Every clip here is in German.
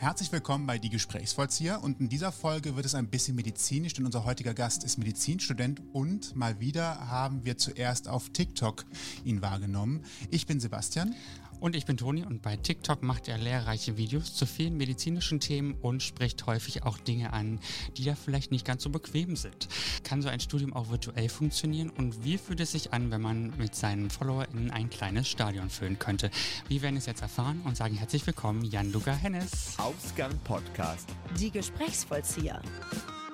Herzlich willkommen bei Die Gesprächsvollzieher und in dieser Folge wird es ein bisschen medizinisch, denn unser heutiger Gast ist Medizinstudent und mal wieder haben wir zuerst auf TikTok ihn wahrgenommen. Ich bin Sebastian. Und ich bin Toni und bei TikTok macht er lehrreiche Videos zu vielen medizinischen Themen und spricht häufig auch Dinge an, die da vielleicht nicht ganz so bequem sind. Kann so ein Studium auch virtuell funktionieren und wie fühlt es sich an, wenn man mit seinen FollowerInnen ein kleines Stadion füllen könnte? Wir werden es jetzt erfahren und sagen herzlich willkommen Jan Luca Hennes. Ausgang Podcast. Die Gesprächsvollzieher.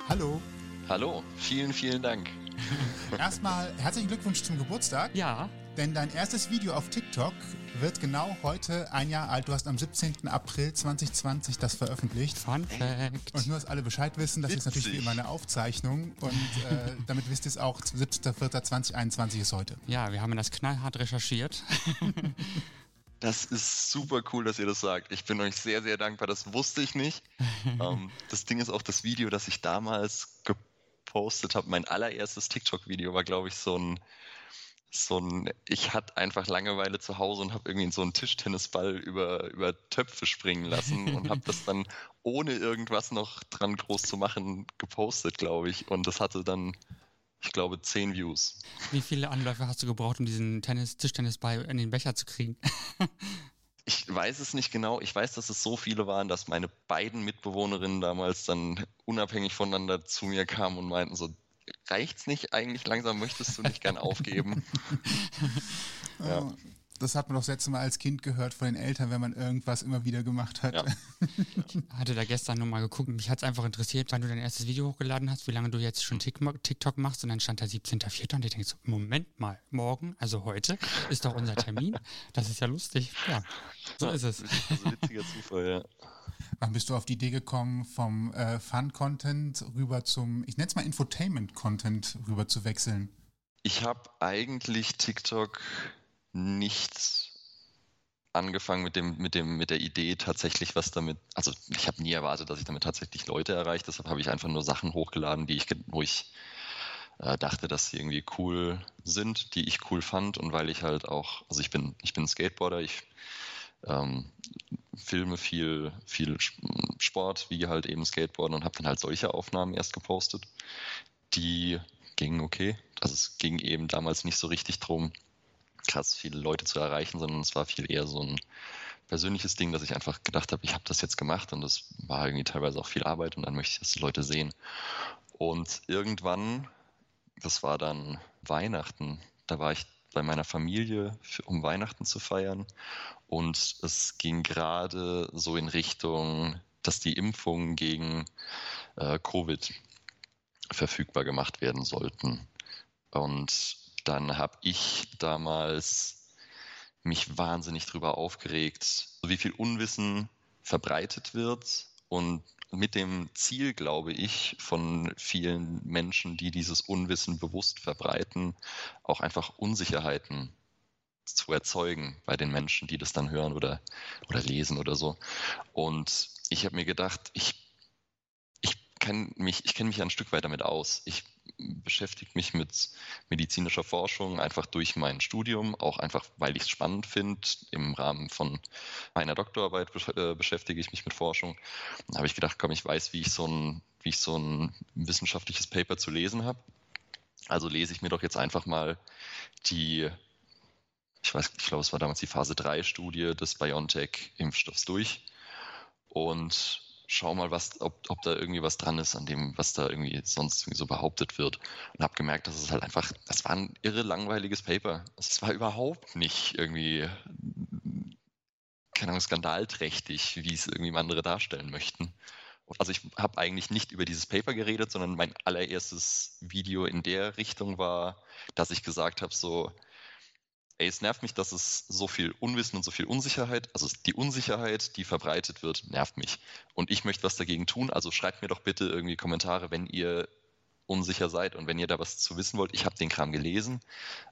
Hallo. Hallo, vielen, vielen Dank. Erstmal herzlichen Glückwunsch zum Geburtstag. Ja. Denn dein erstes Video auf TikTok wird genau heute ein Jahr alt. Du hast am 17. April 2020 das veröffentlicht. Fun Fact. Und nur, dass alle Bescheid wissen, das ist natürlich wie immer eine Aufzeichnung. Und äh, damit wisst ihr es auch, 17.04.2021 ist heute. Ja, wir haben das knallhart recherchiert. Das ist super cool, dass ihr das sagt. Ich bin euch sehr, sehr dankbar. Das wusste ich nicht. ähm, das Ding ist auch das Video, das ich damals gepostet habe. Mein allererstes TikTok-Video war, glaube ich, so ein so ein, ich hatte einfach Langeweile zu Hause und habe irgendwie so einen Tischtennisball über, über Töpfe springen lassen und habe das dann ohne irgendwas noch dran groß zu machen gepostet, glaube ich. Und das hatte dann, ich glaube, zehn Views. Wie viele Anläufe hast du gebraucht, um diesen Tennis, Tischtennisball in den Becher zu kriegen? ich weiß es nicht genau. Ich weiß, dass es so viele waren, dass meine beiden Mitbewohnerinnen damals dann unabhängig voneinander zu mir kamen und meinten so, reicht's nicht eigentlich langsam, möchtest du nicht gern aufgeben? ja. Das hat man doch das letzte Mal als Kind gehört von den Eltern, wenn man irgendwas immer wieder gemacht hat. Ja. Ich hatte da gestern nochmal geguckt. Mich hat es einfach interessiert, wann du dein erstes Video hochgeladen hast, wie lange du jetzt schon TikTok machst. Und dann stand da 17.04. Und ich denke so, Moment mal, morgen, also heute, ist doch unser Termin. Das ist ja lustig. Ja, so ist es. Das ist ein witziger Zufall, ja. Wann bist du auf die Idee gekommen, vom äh, Fun-Content rüber zum, ich nenne es mal Infotainment-Content rüber zu wechseln? Ich habe eigentlich TikTok nicht angefangen mit dem, mit dem, mit der Idee tatsächlich was damit, also ich habe nie erwartet, dass ich damit tatsächlich Leute erreiche, deshalb habe ich einfach nur Sachen hochgeladen, die ich, wo ich äh, dachte, dass sie irgendwie cool sind, die ich cool fand und weil ich halt auch, also ich bin, ich bin Skateboarder, ich ähm, filme viel, viel Sport, wie halt eben Skateboarden und habe dann halt solche Aufnahmen erst gepostet. Die gingen okay. Also es ging eben damals nicht so richtig drum, krass viele Leute zu erreichen, sondern es war viel eher so ein persönliches Ding, dass ich einfach gedacht habe, ich habe das jetzt gemacht und das war irgendwie teilweise auch viel Arbeit und dann möchte ich, dass die Leute sehen. Und irgendwann, das war dann Weihnachten, da war ich bei meiner Familie, um Weihnachten zu feiern. Und es ging gerade so in Richtung, dass die Impfungen gegen äh, Covid verfügbar gemacht werden sollten. Und dann habe ich damals mich wahnsinnig darüber aufgeregt, wie viel Unwissen verbreitet wird und mit dem Ziel, glaube ich, von vielen Menschen, die dieses Unwissen bewusst verbreiten, auch einfach Unsicherheiten zu erzeugen bei den Menschen, die das dann hören oder, oder lesen oder so. Und ich habe mir gedacht, ich, ich kenne mich, ich kenne mich ein Stück weit damit aus. Ich beschäftige mich mit medizinischer Forschung einfach durch mein Studium, auch einfach, weil ich es spannend finde. Im Rahmen von meiner Doktorarbeit äh, beschäftige ich mich mit Forschung. Da habe ich gedacht, komm, ich weiß, wie ich so ein, wie ich so ein wissenschaftliches Paper zu lesen habe. Also lese ich mir doch jetzt einfach mal die, ich weiß, ich glaube, es war damals die Phase 3 Studie des BioNTech-Impfstoffs durch und schau mal, was, ob, ob da irgendwie was dran ist an dem, was da irgendwie sonst irgendwie so behauptet wird. Und habe gemerkt, dass es halt einfach, das war ein irre langweiliges Paper. Es war überhaupt nicht irgendwie, keine Ahnung, skandalträchtig, wie es irgendwie andere darstellen möchten. Also ich habe eigentlich nicht über dieses Paper geredet, sondern mein allererstes Video in der Richtung war, dass ich gesagt habe, so, ey, es nervt mich, dass es so viel Unwissen und so viel Unsicherheit, also die Unsicherheit, die verbreitet wird, nervt mich. Und ich möchte was dagegen tun, also schreibt mir doch bitte irgendwie Kommentare, wenn ihr unsicher seid und wenn ihr da was zu wissen wollt. Ich habe den Kram gelesen.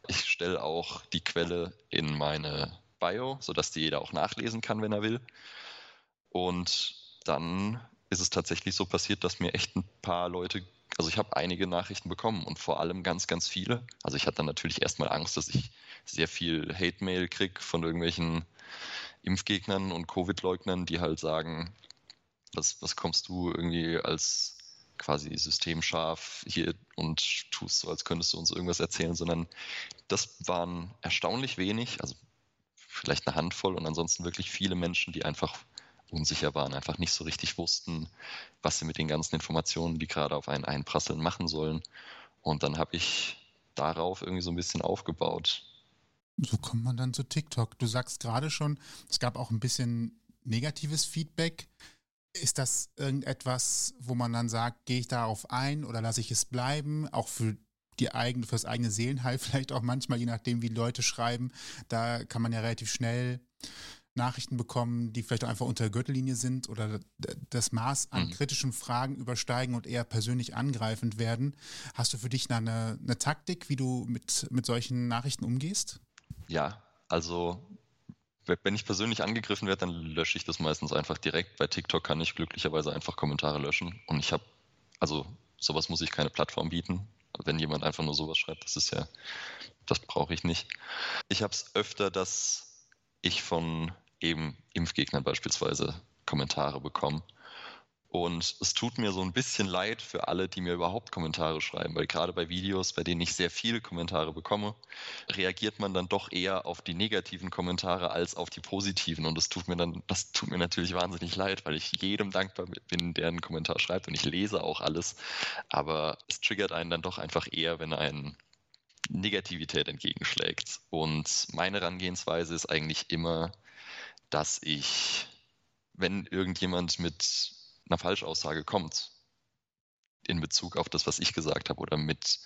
Ich stelle auch die Quelle in meine Bio, sodass die jeder auch nachlesen kann, wenn er will. Und dann ist es tatsächlich so passiert, dass mir echt ein paar Leute also ich habe einige Nachrichten bekommen und vor allem ganz, ganz viele. Also ich hatte natürlich erstmal Angst, dass ich sehr viel Hate-Mail kriege von irgendwelchen Impfgegnern und Covid-Leugnern, die halt sagen, was, was kommst du irgendwie als quasi systemscharf hier und tust so, als könntest du uns irgendwas erzählen, sondern das waren erstaunlich wenig, also vielleicht eine Handvoll und ansonsten wirklich viele Menschen, die einfach unsicher waren, einfach nicht so richtig wussten, was sie mit den ganzen Informationen, die gerade auf einen einprasseln, machen sollen. Und dann habe ich darauf irgendwie so ein bisschen aufgebaut. So kommt man dann zu TikTok. Du sagst gerade schon, es gab auch ein bisschen negatives Feedback. Ist das irgendetwas, wo man dann sagt, gehe ich darauf ein oder lasse ich es bleiben? Auch für die eigene, für das eigene Seelenheil vielleicht auch manchmal, je nachdem, wie Leute schreiben. Da kann man ja relativ schnell Nachrichten bekommen, die vielleicht auch einfach unter der Gürtellinie sind oder das Maß an mhm. kritischen Fragen übersteigen und eher persönlich angreifend werden. Hast du für dich eine, eine Taktik, wie du mit, mit solchen Nachrichten umgehst? Ja, also wenn ich persönlich angegriffen werde, dann lösche ich das meistens einfach direkt. Bei TikTok kann ich glücklicherweise einfach Kommentare löschen. Und ich habe, also sowas muss ich keine Plattform bieten. Wenn jemand einfach nur sowas schreibt, das ist ja, das brauche ich nicht. Ich habe es öfter, dass ich von eben Impfgegnern beispielsweise Kommentare bekomme. Und es tut mir so ein bisschen leid für alle, die mir überhaupt Kommentare schreiben, weil gerade bei Videos, bei denen ich sehr viele Kommentare bekomme, reagiert man dann doch eher auf die negativen Kommentare als auf die positiven. Und das tut mir dann, das tut mir natürlich wahnsinnig leid, weil ich jedem dankbar bin, der einen Kommentar schreibt und ich lese auch alles. Aber es triggert einen dann doch einfach eher, wenn ein Negativität entgegenschlägt. Und meine Herangehensweise ist eigentlich immer, dass ich, wenn irgendjemand mit einer Falschaussage kommt, in Bezug auf das, was ich gesagt habe, oder mit,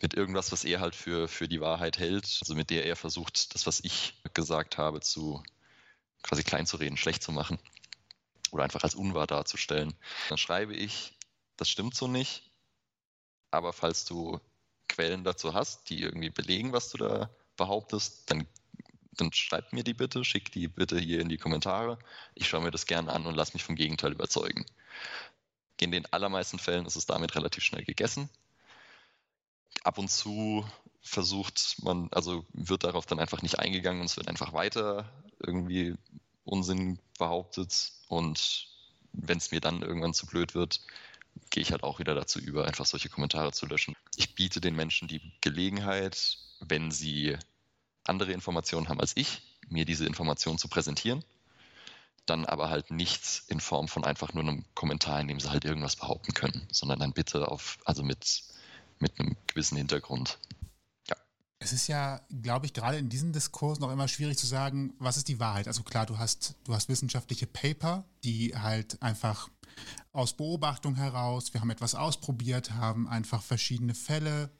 mit irgendwas, was er halt für, für die Wahrheit hält, also mit der er versucht, das, was ich gesagt habe, zu quasi klein zu reden, schlecht zu machen oder einfach als unwahr darzustellen. Dann schreibe ich, das stimmt so nicht, aber falls du Quellen dazu hast, die irgendwie belegen, was du da behauptest, dann dann schreibt mir die bitte, schickt die bitte hier in die Kommentare. Ich schaue mir das gerne an und lasse mich vom Gegenteil überzeugen. In den allermeisten Fällen ist es damit relativ schnell gegessen. Ab und zu versucht man, also wird darauf dann einfach nicht eingegangen und es wird einfach weiter irgendwie Unsinn behauptet. Und wenn es mir dann irgendwann zu blöd wird, gehe ich halt auch wieder dazu über, einfach solche Kommentare zu löschen. Ich biete den Menschen die Gelegenheit, wenn sie andere Informationen haben als ich, mir diese Informationen zu präsentieren. Dann aber halt nichts in Form von einfach nur einem Kommentar, in dem sie halt irgendwas behaupten können, sondern dann bitte auf, also mit, mit einem gewissen Hintergrund. Es ist ja, glaube ich, gerade in diesem Diskurs noch immer schwierig zu sagen, was ist die Wahrheit. Also klar, du hast, du hast wissenschaftliche Paper, die halt einfach aus Beobachtung heraus, wir haben etwas ausprobiert, haben einfach verschiedene Fälle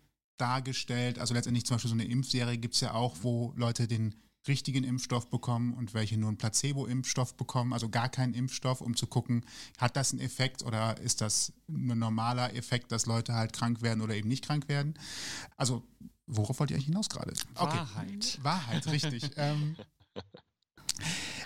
dargestellt. Also letztendlich zum Beispiel so eine Impfserie gibt es ja auch, wo Leute den richtigen Impfstoff bekommen und welche nur einen Placebo-Impfstoff bekommen, also gar keinen Impfstoff, um zu gucken, hat das einen Effekt oder ist das ein normaler Effekt, dass Leute halt krank werden oder eben nicht krank werden. Also worauf wollt ihr eigentlich hinaus gerade? Okay. Wahrheit. Wahrheit, richtig. ähm,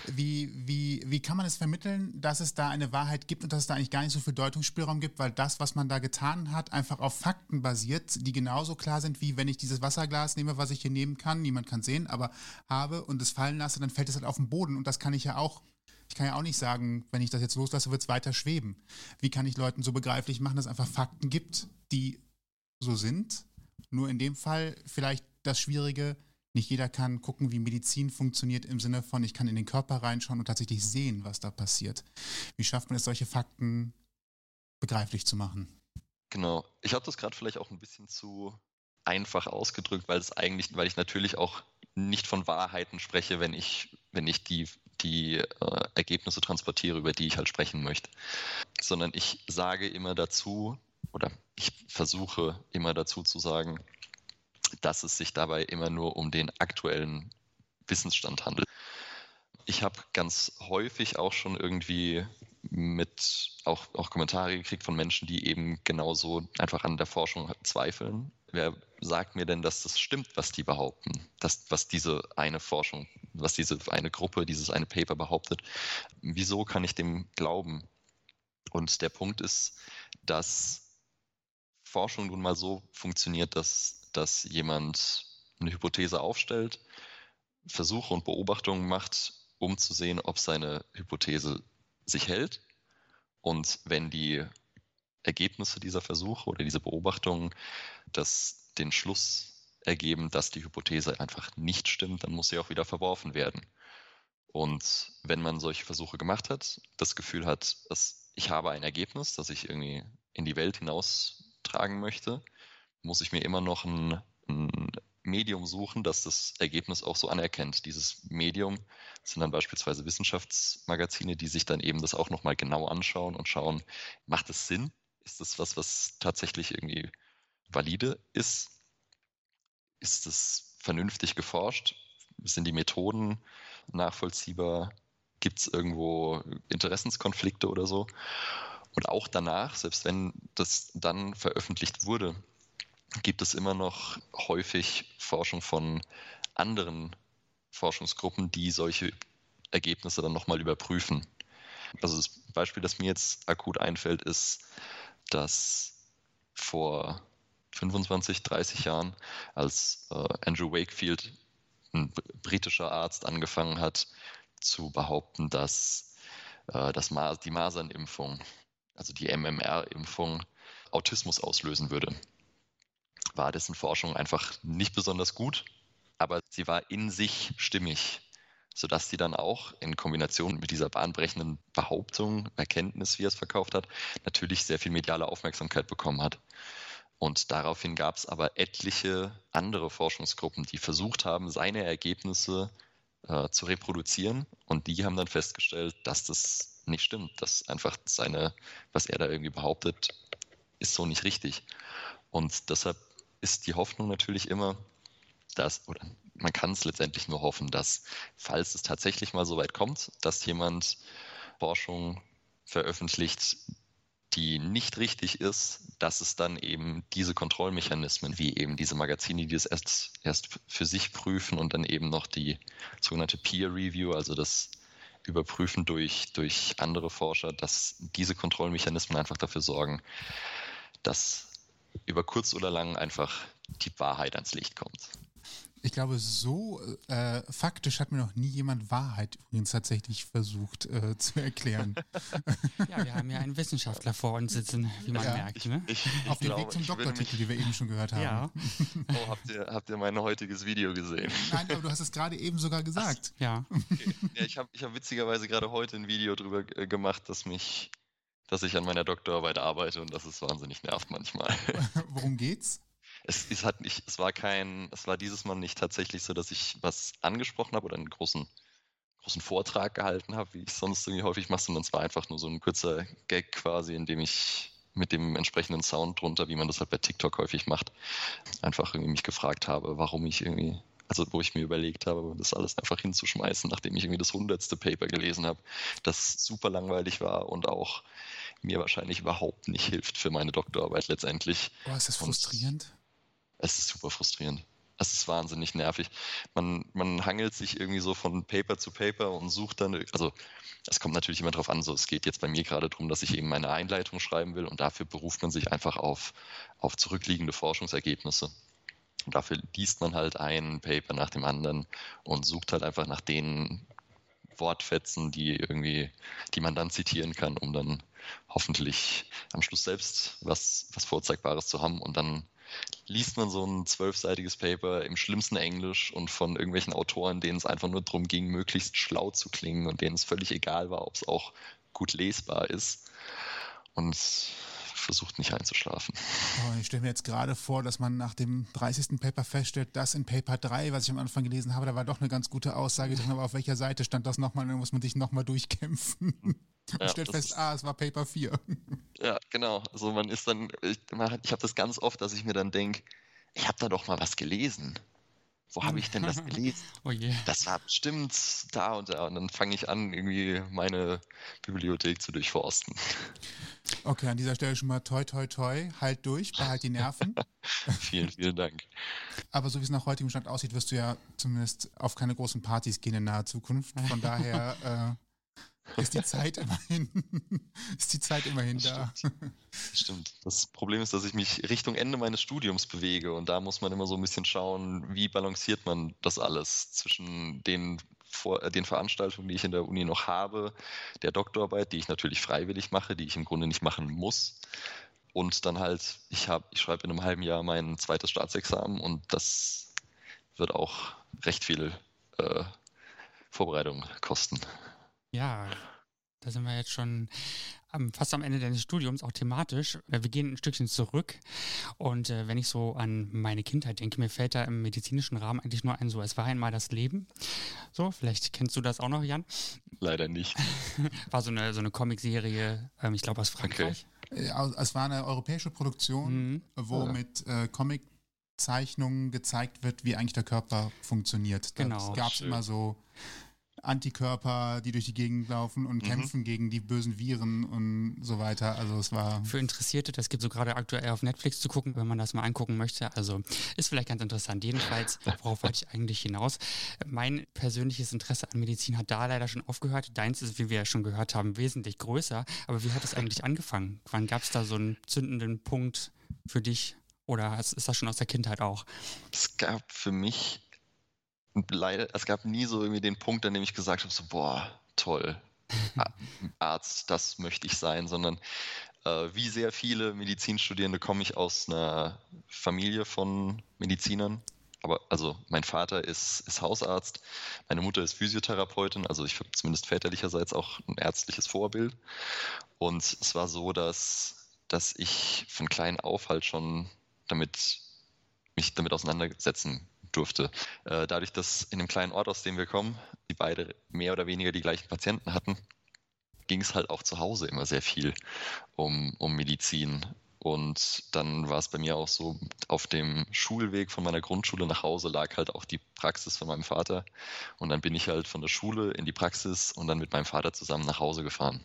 wie, wie, wie kann man es vermitteln, dass es da eine Wahrheit gibt und dass es da eigentlich gar nicht so viel Deutungsspielraum gibt, weil das, was man da getan hat, einfach auf Fakten basiert, die genauso klar sind, wie wenn ich dieses Wasserglas nehme, was ich hier nehmen kann, niemand kann sehen, aber habe und es fallen lasse, dann fällt es halt auf den Boden und das kann ich ja auch ich kann ja auch nicht sagen, wenn ich das jetzt loslasse, wird es weiter schweben. Wie kann ich Leuten so begreiflich machen, dass es einfach Fakten gibt, die so sind? Nur in dem Fall vielleicht das Schwierige, nicht jeder kann gucken, wie Medizin funktioniert im Sinne von, ich kann in den Körper reinschauen und tatsächlich sehen, was da passiert. Wie schafft man es, solche Fakten begreiflich zu machen? Genau. Ich habe das gerade vielleicht auch ein bisschen zu einfach ausgedrückt, weil es eigentlich, weil ich natürlich auch nicht von Wahrheiten spreche, wenn ich, wenn ich die, die äh, Ergebnisse transportiere, über die ich halt sprechen möchte. Sondern ich sage immer dazu, oder ich versuche immer dazu zu sagen, dass es sich dabei immer nur um den aktuellen Wissensstand handelt. Ich habe ganz häufig auch schon irgendwie mit auch, auch Kommentare gekriegt von Menschen, die eben genauso einfach an der Forschung zweifeln. Wer sagt mir denn, dass das stimmt, was die behaupten? Das, was diese eine Forschung, was diese eine Gruppe, dieses eine Paper behauptet? Wieso kann ich dem glauben? Und der Punkt ist, dass Forschung nun mal so funktioniert, dass dass jemand eine Hypothese aufstellt, Versuche und Beobachtungen macht, um zu sehen, ob seine Hypothese sich hält Und wenn die Ergebnisse dieser Versuche oder diese Beobachtungen das den Schluss ergeben, dass die Hypothese einfach nicht stimmt, dann muss sie auch wieder verworfen werden. Und wenn man solche Versuche gemacht hat, das Gefühl hat, dass ich habe ein Ergebnis, das ich irgendwie in die Welt hinaustragen möchte, muss ich mir immer noch ein, ein Medium suchen, das das Ergebnis auch so anerkennt. Dieses Medium sind dann beispielsweise Wissenschaftsmagazine, die sich dann eben das auch nochmal genau anschauen und schauen, macht es Sinn? Ist das was, was tatsächlich irgendwie valide ist? Ist es vernünftig geforscht? Sind die Methoden nachvollziehbar? Gibt es irgendwo Interessenskonflikte oder so? Und auch danach, selbst wenn das dann veröffentlicht wurde, gibt es immer noch häufig Forschung von anderen Forschungsgruppen, die solche Ergebnisse dann nochmal überprüfen. Also das Beispiel, das mir jetzt akut einfällt, ist, dass vor 25, 30 Jahren, als äh, Andrew Wakefield, ein britischer Arzt, angefangen hat zu behaupten, dass, äh, dass die Masernimpfung, also die MMR-Impfung, Autismus auslösen würde war dessen Forschung einfach nicht besonders gut, aber sie war in sich stimmig, sodass sie dann auch in Kombination mit dieser bahnbrechenden Behauptung, Erkenntnis, wie er es verkauft hat, natürlich sehr viel mediale Aufmerksamkeit bekommen hat. Und daraufhin gab es aber etliche andere Forschungsgruppen, die versucht haben, seine Ergebnisse äh, zu reproduzieren. Und die haben dann festgestellt, dass das nicht stimmt, dass einfach seine, was er da irgendwie behauptet, ist so nicht richtig. Und deshalb ist die Hoffnung natürlich immer, dass, oder man kann es letztendlich nur hoffen, dass, falls es tatsächlich mal so weit kommt, dass jemand Forschung veröffentlicht, die nicht richtig ist, dass es dann eben diese Kontrollmechanismen, wie eben diese Magazine, die es erst, erst für sich prüfen und dann eben noch die sogenannte Peer Review, also das Überprüfen durch, durch andere Forscher, dass diese Kontrollmechanismen einfach dafür sorgen, dass über kurz oder lang einfach die Wahrheit ans Licht kommt. Ich glaube, so äh, faktisch hat mir noch nie jemand Wahrheit übrigens tatsächlich versucht äh, zu erklären. Ja, wir haben ja einen Wissenschaftler vor uns sitzen, wie man ja, merkt. Ne? Ich, ich, Auf dem Weg zum Doktortitel, den wir eben schon gehört haben. Ja. Oh, habt ihr, habt ihr mein heutiges Video gesehen? Nein, aber du hast es gerade eben sogar gesagt. Ach, ja. Okay. ja. Ich habe ich hab witzigerweise gerade heute ein Video drüber äh, gemacht, das mich dass ich an meiner Doktorarbeit arbeite und das ist wahnsinnig nervt manchmal. Worum geht's? Es, es, hat nicht, es war kein, es war dieses Mal nicht tatsächlich so, dass ich was angesprochen habe oder einen großen, großen Vortrag gehalten habe, wie ich sonst irgendwie häufig mache, sondern es war einfach nur so ein kurzer Gag quasi, in dem ich mit dem entsprechenden Sound drunter, wie man das halt bei TikTok häufig macht, einfach irgendwie mich gefragt habe, warum ich irgendwie also wo ich mir überlegt habe, das alles einfach hinzuschmeißen, nachdem ich irgendwie das hundertste Paper gelesen habe, das super langweilig war und auch mir wahrscheinlich überhaupt nicht hilft für meine Doktorarbeit letztendlich. Oh, ist das frustrierend? Und es ist super frustrierend. Es ist wahnsinnig nervig. Man, man hangelt sich irgendwie so von Paper zu Paper und sucht dann, also es kommt natürlich immer darauf an, so es geht jetzt bei mir gerade darum, dass ich eben meine Einleitung schreiben will und dafür beruft man sich einfach auf, auf zurückliegende Forschungsergebnisse. Und dafür liest man halt ein Paper nach dem anderen und sucht halt einfach nach den Wortfetzen, die irgendwie, die man dann zitieren kann, um dann hoffentlich am Schluss selbst was, was Vorzeigbares zu haben. Und dann liest man so ein zwölfseitiges Paper im schlimmsten Englisch und von irgendwelchen Autoren, denen es einfach nur darum ging, möglichst schlau zu klingen und denen es völlig egal war, ob es auch gut lesbar ist. Und versucht nicht einzuschlafen. Oh, ich stelle mir jetzt gerade vor, dass man nach dem 30. Paper feststellt, dass in Paper 3, was ich am Anfang gelesen habe, da war doch eine ganz gute Aussage drin, aber auf welcher Seite stand das nochmal, dann muss man sich nochmal durchkämpfen. Und ja, stellt fest, ah, es war Paper 4. Ja, genau. Also man ist dann, ich, ich habe das ganz oft, dass ich mir dann denke, ich habe da doch mal was gelesen wo habe ich denn das gelesen? oh yeah. Das war bestimmt da und da. Und dann fange ich an, irgendwie meine Bibliothek zu durchforsten. Okay, an dieser Stelle schon mal toi, toi, toi. Halt durch, behalt die Nerven. vielen, vielen Dank. Aber so wie es nach heutigem Stand aussieht, wirst du ja zumindest auf keine großen Partys gehen in naher Zukunft. Von daher äh, ist die Zeit immerhin, ist die Zeit immerhin das da. Stimmt. stimmt. Das Problem ist, dass ich mich Richtung Ende meines Studiums bewege und da muss man immer so ein bisschen schauen, wie balanciert man das alles zwischen den vor, äh, den Veranstaltungen, die ich in der Uni noch habe, der Doktorarbeit, die ich natürlich freiwillig mache, die ich im Grunde nicht machen muss. Und dann halt, ich habe, ich schreibe in einem halben Jahr mein zweites Staatsexamen und das wird auch recht viel äh, Vorbereitung kosten. Ja, da sind wir jetzt schon fast am Ende deines Studiums, auch thematisch. Äh, wir gehen ein Stückchen zurück. Und äh, wenn ich so an meine Kindheit denke, mir fällt da im medizinischen Rahmen eigentlich nur ein, so, es war einmal das Leben. So, vielleicht kennst du das auch noch, Jan? Leider nicht. War so eine, so eine Comicserie, ähm, ich glaube aus Frankreich. Okay. Äh, es war eine europäische Produktion, mhm. wo ja. mit äh, Comic-Zeichnungen gezeigt wird, wie eigentlich der Körper funktioniert. Genau. Es gab immer so Antikörper, die durch die Gegend laufen und mhm. kämpfen gegen die bösen Viren und so weiter. Also es war. Für Interessierte, das gibt so gerade aktuell auf Netflix zu gucken, wenn man das mal angucken möchte. Also ist vielleicht ganz interessant. Jedenfalls, worauf wollte ich eigentlich hinaus? Mein persönliches Interesse an Medizin hat da leider schon aufgehört. Deins ist, wie wir ja schon gehört haben, wesentlich größer. Aber wie hat es eigentlich angefangen? Wann gab es da so einen zündenden Punkt für dich? Oder ist das schon aus der Kindheit auch? Es gab für mich leider, es gab nie so irgendwie den Punkt, an dem ich gesagt habe, so, boah, toll, Arzt, das möchte ich sein, sondern äh, wie sehr viele Medizinstudierende komme ich aus einer Familie von Medizinern. Aber also mein Vater ist, ist Hausarzt, meine Mutter ist Physiotherapeutin, also ich habe zumindest väterlicherseits auch ein ärztliches Vorbild. Und es war so, dass, dass ich von klein auf halt schon damit mich damit auseinandersetzen durfte. Äh, dadurch, dass in dem kleinen Ort, aus dem wir kommen, die beide mehr oder weniger die gleichen Patienten hatten, ging es halt auch zu Hause immer sehr viel um, um Medizin. Und dann war es bei mir auch so, auf dem Schulweg von meiner Grundschule nach Hause lag halt auch die Praxis von meinem Vater. Und dann bin ich halt von der Schule in die Praxis und dann mit meinem Vater zusammen nach Hause gefahren.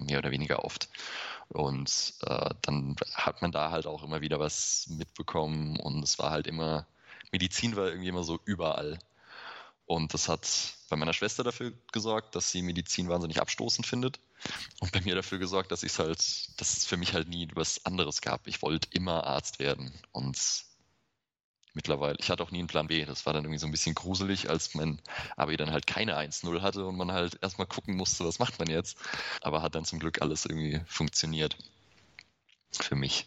Mehr oder weniger oft. Und äh, dann hat man da halt auch immer wieder was mitbekommen und es war halt immer Medizin war irgendwie immer so überall. Und das hat bei meiner Schwester dafür gesorgt, dass sie Medizin wahnsinnig abstoßend findet. Und bei mir dafür gesorgt, dass ich es halt, dass es für mich halt nie was anderes gab. Ich wollte immer Arzt werden. Und mittlerweile, ich hatte auch nie einen Plan B. Das war dann irgendwie so ein bisschen gruselig, als mein Abi dann halt keine 1-0 hatte und man halt erstmal gucken musste, was macht man jetzt. Aber hat dann zum Glück alles irgendwie funktioniert. Für mich.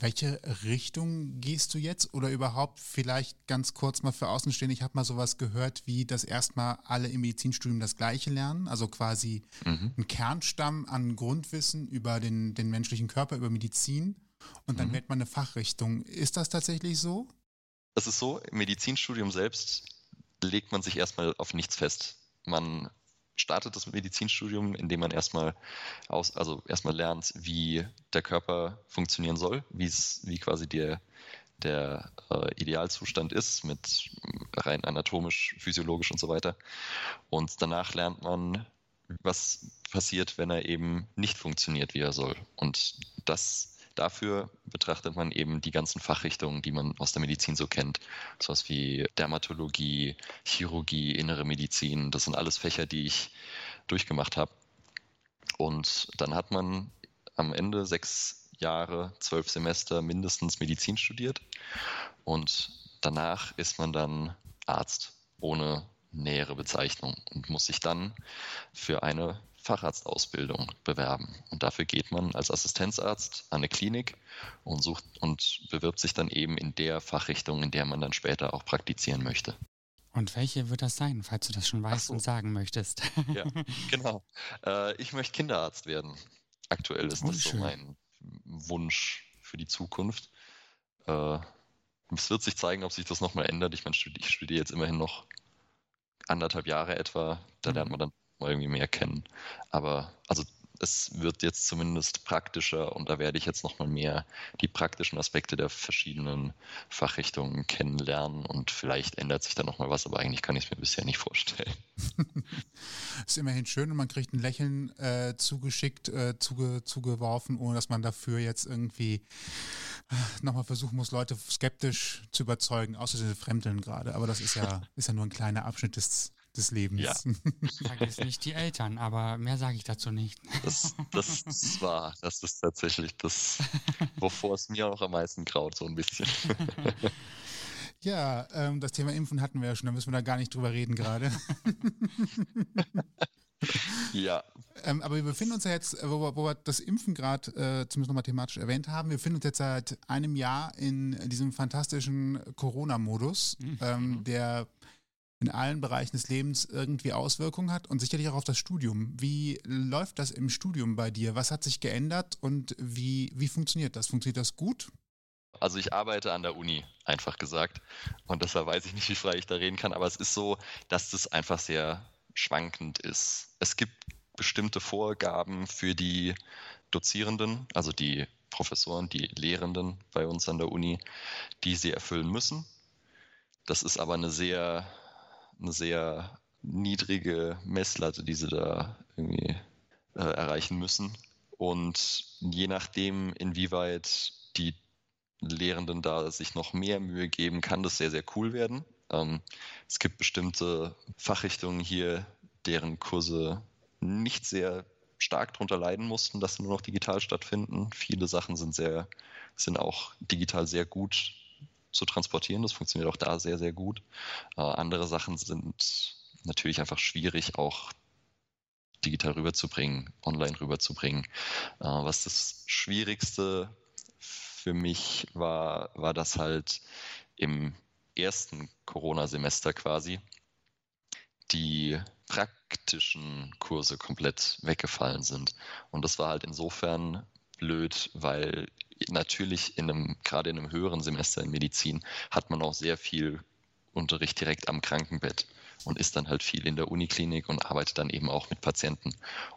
Welche Richtung gehst du jetzt? Oder überhaupt vielleicht ganz kurz mal für Außenstehende, ich habe mal sowas gehört, wie dass erstmal alle im Medizinstudium das Gleiche lernen, also quasi mhm. ein Kernstamm an Grundwissen über den, den menschlichen Körper, über Medizin und dann mhm. wählt man eine Fachrichtung. Ist das tatsächlich so? Das ist so, im Medizinstudium selbst legt man sich erstmal auf nichts fest. Man startet das Medizinstudium, indem man erstmal aus, also erstmal lernt, wie der Körper funktionieren soll, wie es, wie quasi der, der äh, Idealzustand ist, mit rein anatomisch, physiologisch und so weiter. Und danach lernt man, was passiert, wenn er eben nicht funktioniert, wie er soll. Und das Dafür betrachtet man eben die ganzen Fachrichtungen, die man aus der Medizin so kennt. Sowas wie Dermatologie, Chirurgie, innere Medizin. Das sind alles Fächer, die ich durchgemacht habe. Und dann hat man am Ende sechs Jahre, zwölf Semester mindestens Medizin studiert. Und danach ist man dann Arzt ohne nähere Bezeichnung und muss sich dann für eine Facharztausbildung bewerben. Und dafür geht man als Assistenzarzt an eine Klinik und sucht und bewirbt sich dann eben in der Fachrichtung, in der man dann später auch praktizieren möchte. Und welche wird das sein, falls du das schon weißt so. und sagen möchtest? Ja, genau. Äh, ich möchte Kinderarzt werden. Aktuell ist oh, das so mein Wunsch für die Zukunft. Äh, es wird sich zeigen, ob sich das nochmal ändert. Ich meine, ich studiere jetzt immerhin noch anderthalb Jahre etwa. Da lernt mhm. man dann mal irgendwie mehr kennen. Aber also es wird jetzt zumindest praktischer und da werde ich jetzt nochmal mehr die praktischen Aspekte der verschiedenen Fachrichtungen kennenlernen und vielleicht ändert sich da nochmal was, aber eigentlich kann ich es mir bisher nicht vorstellen. ist immerhin schön und man kriegt ein Lächeln äh, zugeschickt, äh, zuge, zugeworfen, ohne dass man dafür jetzt irgendwie äh, nochmal versuchen muss, Leute skeptisch zu überzeugen, außer diese Fremdeln gerade. Aber das ist ja, ist ja nur ein kleiner Abschnitt des des Lebens. Ja. Vergiss nicht die Eltern, aber mehr sage ich dazu nicht. Das, das ist wahr. Das ist tatsächlich das, wovor es mir auch am meisten graut, so ein bisschen. Ja, ähm, das Thema Impfen hatten wir ja schon, da müssen wir da gar nicht drüber reden gerade. ja. Ähm, aber wir befinden uns ja jetzt, wo wir, wo wir das Impfen gerade äh, zumindest nochmal thematisch erwähnt haben, wir befinden uns jetzt seit einem Jahr in diesem fantastischen Corona-Modus, mhm. ähm, der in allen Bereichen des Lebens irgendwie Auswirkungen hat und sicherlich auch auf das Studium. Wie läuft das im Studium bei dir? Was hat sich geändert und wie, wie funktioniert das? Funktioniert das gut? Also ich arbeite an der Uni, einfach gesagt. Und deshalb weiß ich nicht, wie frei ich da reden kann. Aber es ist so, dass das einfach sehr schwankend ist. Es gibt bestimmte Vorgaben für die Dozierenden, also die Professoren, die Lehrenden bei uns an der Uni, die sie erfüllen müssen. Das ist aber eine sehr, eine sehr niedrige Messlatte, die sie da irgendwie äh, erreichen müssen. Und je nachdem, inwieweit die Lehrenden da sich noch mehr Mühe geben, kann das sehr, sehr cool werden. Ähm, es gibt bestimmte Fachrichtungen hier, deren Kurse nicht sehr stark darunter leiden mussten, dass sie nur noch digital stattfinden. Viele Sachen sind sehr, sind auch digital sehr gut zu transportieren. Das funktioniert auch da sehr, sehr gut. Äh, andere Sachen sind natürlich einfach schwierig, auch digital rüberzubringen, online rüberzubringen. Äh, was das Schwierigste für mich war, war das halt im ersten Corona-Semester quasi die praktischen Kurse komplett weggefallen sind. Und das war halt insofern blöd, weil natürlich in einem, gerade in einem höheren Semester in Medizin hat man auch sehr viel Unterricht direkt am Krankenbett und ist dann halt viel in der Uniklinik und arbeitet dann eben auch mit Patienten.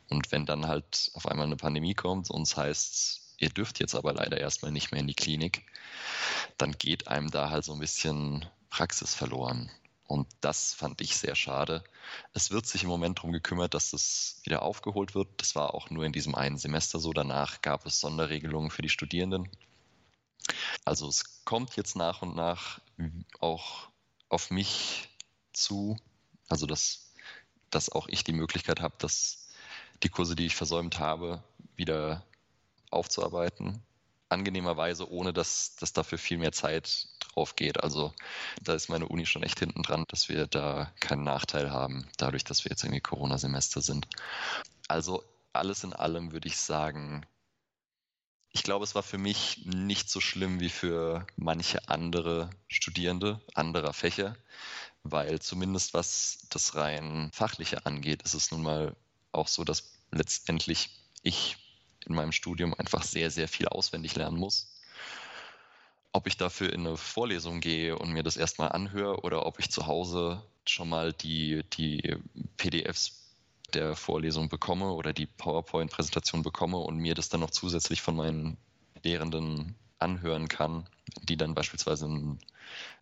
Und wenn dann halt auf einmal eine Pandemie kommt und es heißt, ihr dürft jetzt aber leider erstmal nicht mehr in die Klinik, dann geht einem da halt so ein bisschen Praxis verloren. Und das fand ich sehr schade. Es wird sich im Moment darum gekümmert, dass das wieder aufgeholt wird. Das war auch nur in diesem einen Semester so. Danach gab es Sonderregelungen für die Studierenden. Also es kommt jetzt nach und nach auch auf mich zu, also dass, dass auch ich die Möglichkeit habe, dass die Kurse, die ich versäumt habe, wieder aufzuarbeiten. Angenehmerweise, ohne dass, dass dafür viel mehr Zeit drauf geht. Also da ist meine Uni schon echt hinten dran, dass wir da keinen Nachteil haben, dadurch, dass wir jetzt irgendwie Corona-Semester sind. Also alles in allem würde ich sagen, ich glaube, es war für mich nicht so schlimm wie für manche andere Studierende anderer Fächer, weil zumindest was das rein fachliche angeht, ist es nun mal auch so, dass letztendlich ich in meinem Studium einfach sehr, sehr viel auswendig lernen muss. Ob ich dafür in eine Vorlesung gehe und mir das erstmal anhöre oder ob ich zu Hause schon mal die, die PDFs der Vorlesung bekomme oder die PowerPoint-Präsentation bekomme und mir das dann noch zusätzlich von meinen Lehrenden anhören kann, die dann beispielsweise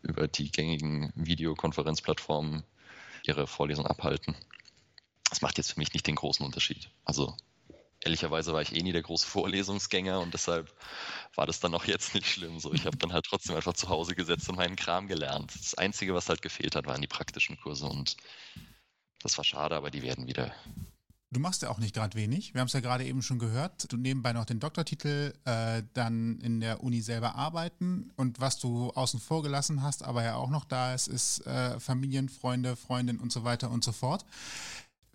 über die gängigen Videokonferenzplattformen ihre Vorlesung abhalten. Das macht jetzt für mich nicht den großen Unterschied. Also ehrlicherweise war ich eh nie der große Vorlesungsgänger und deshalb war das dann auch jetzt nicht schlimm. So, ich habe dann halt trotzdem einfach zu Hause gesetzt und meinen Kram gelernt. Das Einzige, was halt gefehlt hat, waren die praktischen Kurse und das war schade, aber die werden wieder. Du machst ja auch nicht gerade wenig. Wir haben es ja gerade eben schon gehört. Du nebenbei noch den Doktortitel, äh, dann in der Uni selber arbeiten und was du außen vor gelassen hast, aber ja auch noch da ist, ist äh, Familien, Freunde, Freundin und so weiter und so fort.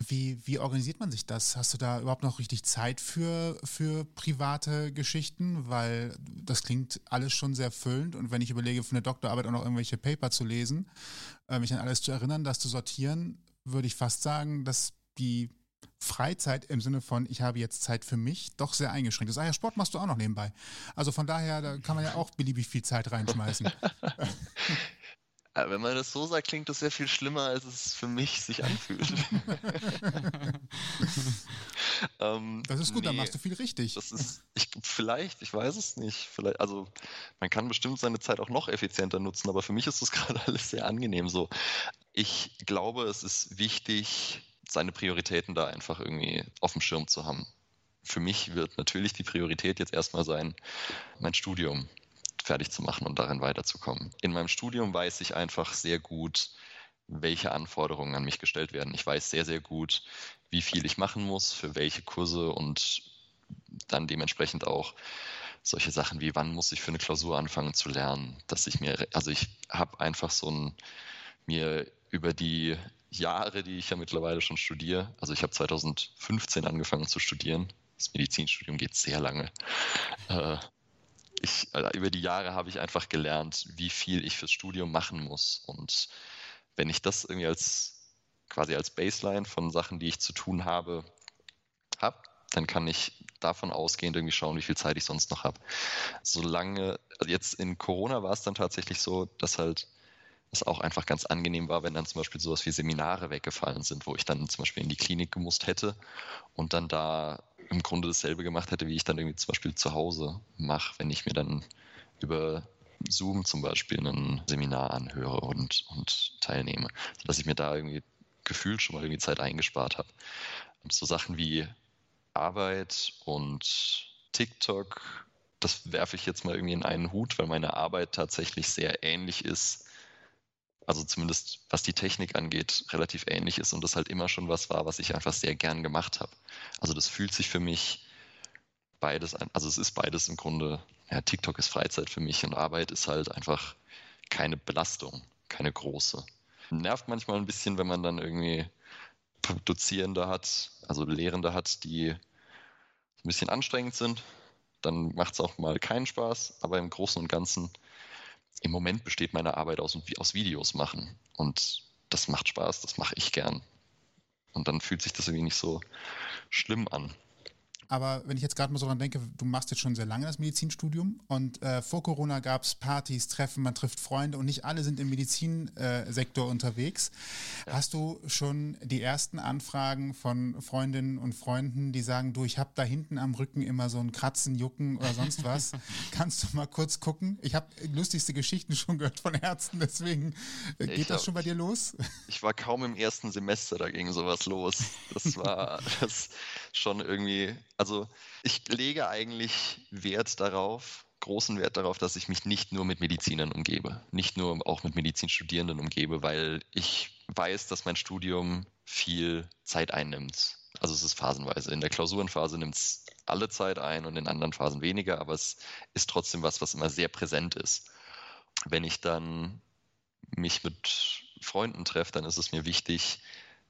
Wie, wie organisiert man sich das? Hast du da überhaupt noch richtig Zeit für, für private Geschichten? Weil das klingt alles schon sehr füllend und wenn ich überlege, für eine Doktorarbeit auch noch irgendwelche Paper zu lesen, äh, mich an alles zu erinnern, das zu sortieren, würde ich fast sagen, dass die Freizeit im Sinne von, ich habe jetzt Zeit für mich, doch sehr eingeschränkt ist. Ah ja, Sport machst du auch noch nebenbei. Also von daher, da kann man ja auch beliebig viel Zeit reinschmeißen. wenn man das so sagt, klingt das sehr viel schlimmer, als es für mich sich anfühlt. ähm, das ist gut, nee, dann machst du viel richtig. Das ist, ich, vielleicht, ich weiß es nicht. Vielleicht, also man kann bestimmt seine Zeit auch noch effizienter nutzen, aber für mich ist das gerade alles sehr angenehm so. Ich glaube, es ist wichtig, seine Prioritäten da einfach irgendwie auf dem Schirm zu haben. Für mich wird natürlich die Priorität jetzt erstmal sein, mein Studium fertig zu machen und darin weiterzukommen. In meinem Studium weiß ich einfach sehr gut, welche Anforderungen an mich gestellt werden. Ich weiß sehr, sehr gut, wie viel ich machen muss, für welche Kurse und dann dementsprechend auch, solche Sachen wie, wann muss ich für eine Klausur anfangen zu lernen, dass ich mir, also ich habe einfach so ein, mir über die Jahre, die ich ja mittlerweile schon studiere, also ich habe 2015 angefangen zu studieren, das Medizinstudium geht sehr lange. Äh, ich, also über die Jahre habe ich einfach gelernt, wie viel ich fürs Studium machen muss. Und wenn ich das irgendwie als quasi als Baseline von Sachen, die ich zu tun habe, habe, dann kann ich davon ausgehend irgendwie schauen, wie viel Zeit ich sonst noch habe. Solange, also jetzt in Corona war es dann tatsächlich so, dass halt es auch einfach ganz angenehm war, wenn dann zum Beispiel sowas wie Seminare weggefallen sind, wo ich dann zum Beispiel in die Klinik gemusst hätte und dann da im Grunde dasselbe gemacht hätte, wie ich dann irgendwie zum Beispiel zu Hause mache, wenn ich mir dann über Zoom zum Beispiel ein Seminar anhöre und, und teilnehme, sodass ich mir da irgendwie gefühlt schon mal irgendwie Zeit eingespart habe. Und so Sachen wie Arbeit und TikTok, das werfe ich jetzt mal irgendwie in einen Hut, weil meine Arbeit tatsächlich sehr ähnlich ist. Also zumindest was die Technik angeht, relativ ähnlich ist und das halt immer schon was war, was ich einfach sehr gern gemacht habe. Also das fühlt sich für mich beides an. Also es ist beides im Grunde, ja, TikTok ist Freizeit für mich und Arbeit ist halt einfach keine Belastung, keine große. Nervt manchmal ein bisschen, wenn man dann irgendwie Dozierende hat, also Lehrende hat, die ein bisschen anstrengend sind. Dann macht es auch mal keinen Spaß, aber im Großen und Ganzen, im Moment besteht meine Arbeit aus, aus Videos machen. Und das macht Spaß, das mache ich gern. Und dann fühlt sich das irgendwie nicht so schlimm an. Aber wenn ich jetzt gerade mal so dran denke, du machst jetzt schon sehr lange das Medizinstudium und äh, vor Corona gab es Partys, Treffen, man trifft Freunde und nicht alle sind im Medizinsektor äh, unterwegs. Ja. Hast du schon die ersten Anfragen von Freundinnen und Freunden, die sagen, du, ich habe da hinten am Rücken immer so ein Kratzen, Jucken oder sonst was. Kannst du mal kurz gucken? Ich habe lustigste Geschichten schon gehört von Ärzten, deswegen äh, geht ich das schon bei dir los? Ich war kaum im ersten Semester, da ging sowas los. Das war das schon irgendwie also ich lege eigentlich Wert darauf, großen Wert darauf, dass ich mich nicht nur mit Medizinern umgebe, nicht nur auch mit Medizinstudierenden umgebe, weil ich weiß, dass mein Studium viel Zeit einnimmt. Also es ist phasenweise. In der Klausurenphase nimmt es alle Zeit ein und in anderen Phasen weniger, aber es ist trotzdem was, was immer sehr präsent ist. Wenn ich dann mich mit Freunden treffe, dann ist es mir wichtig,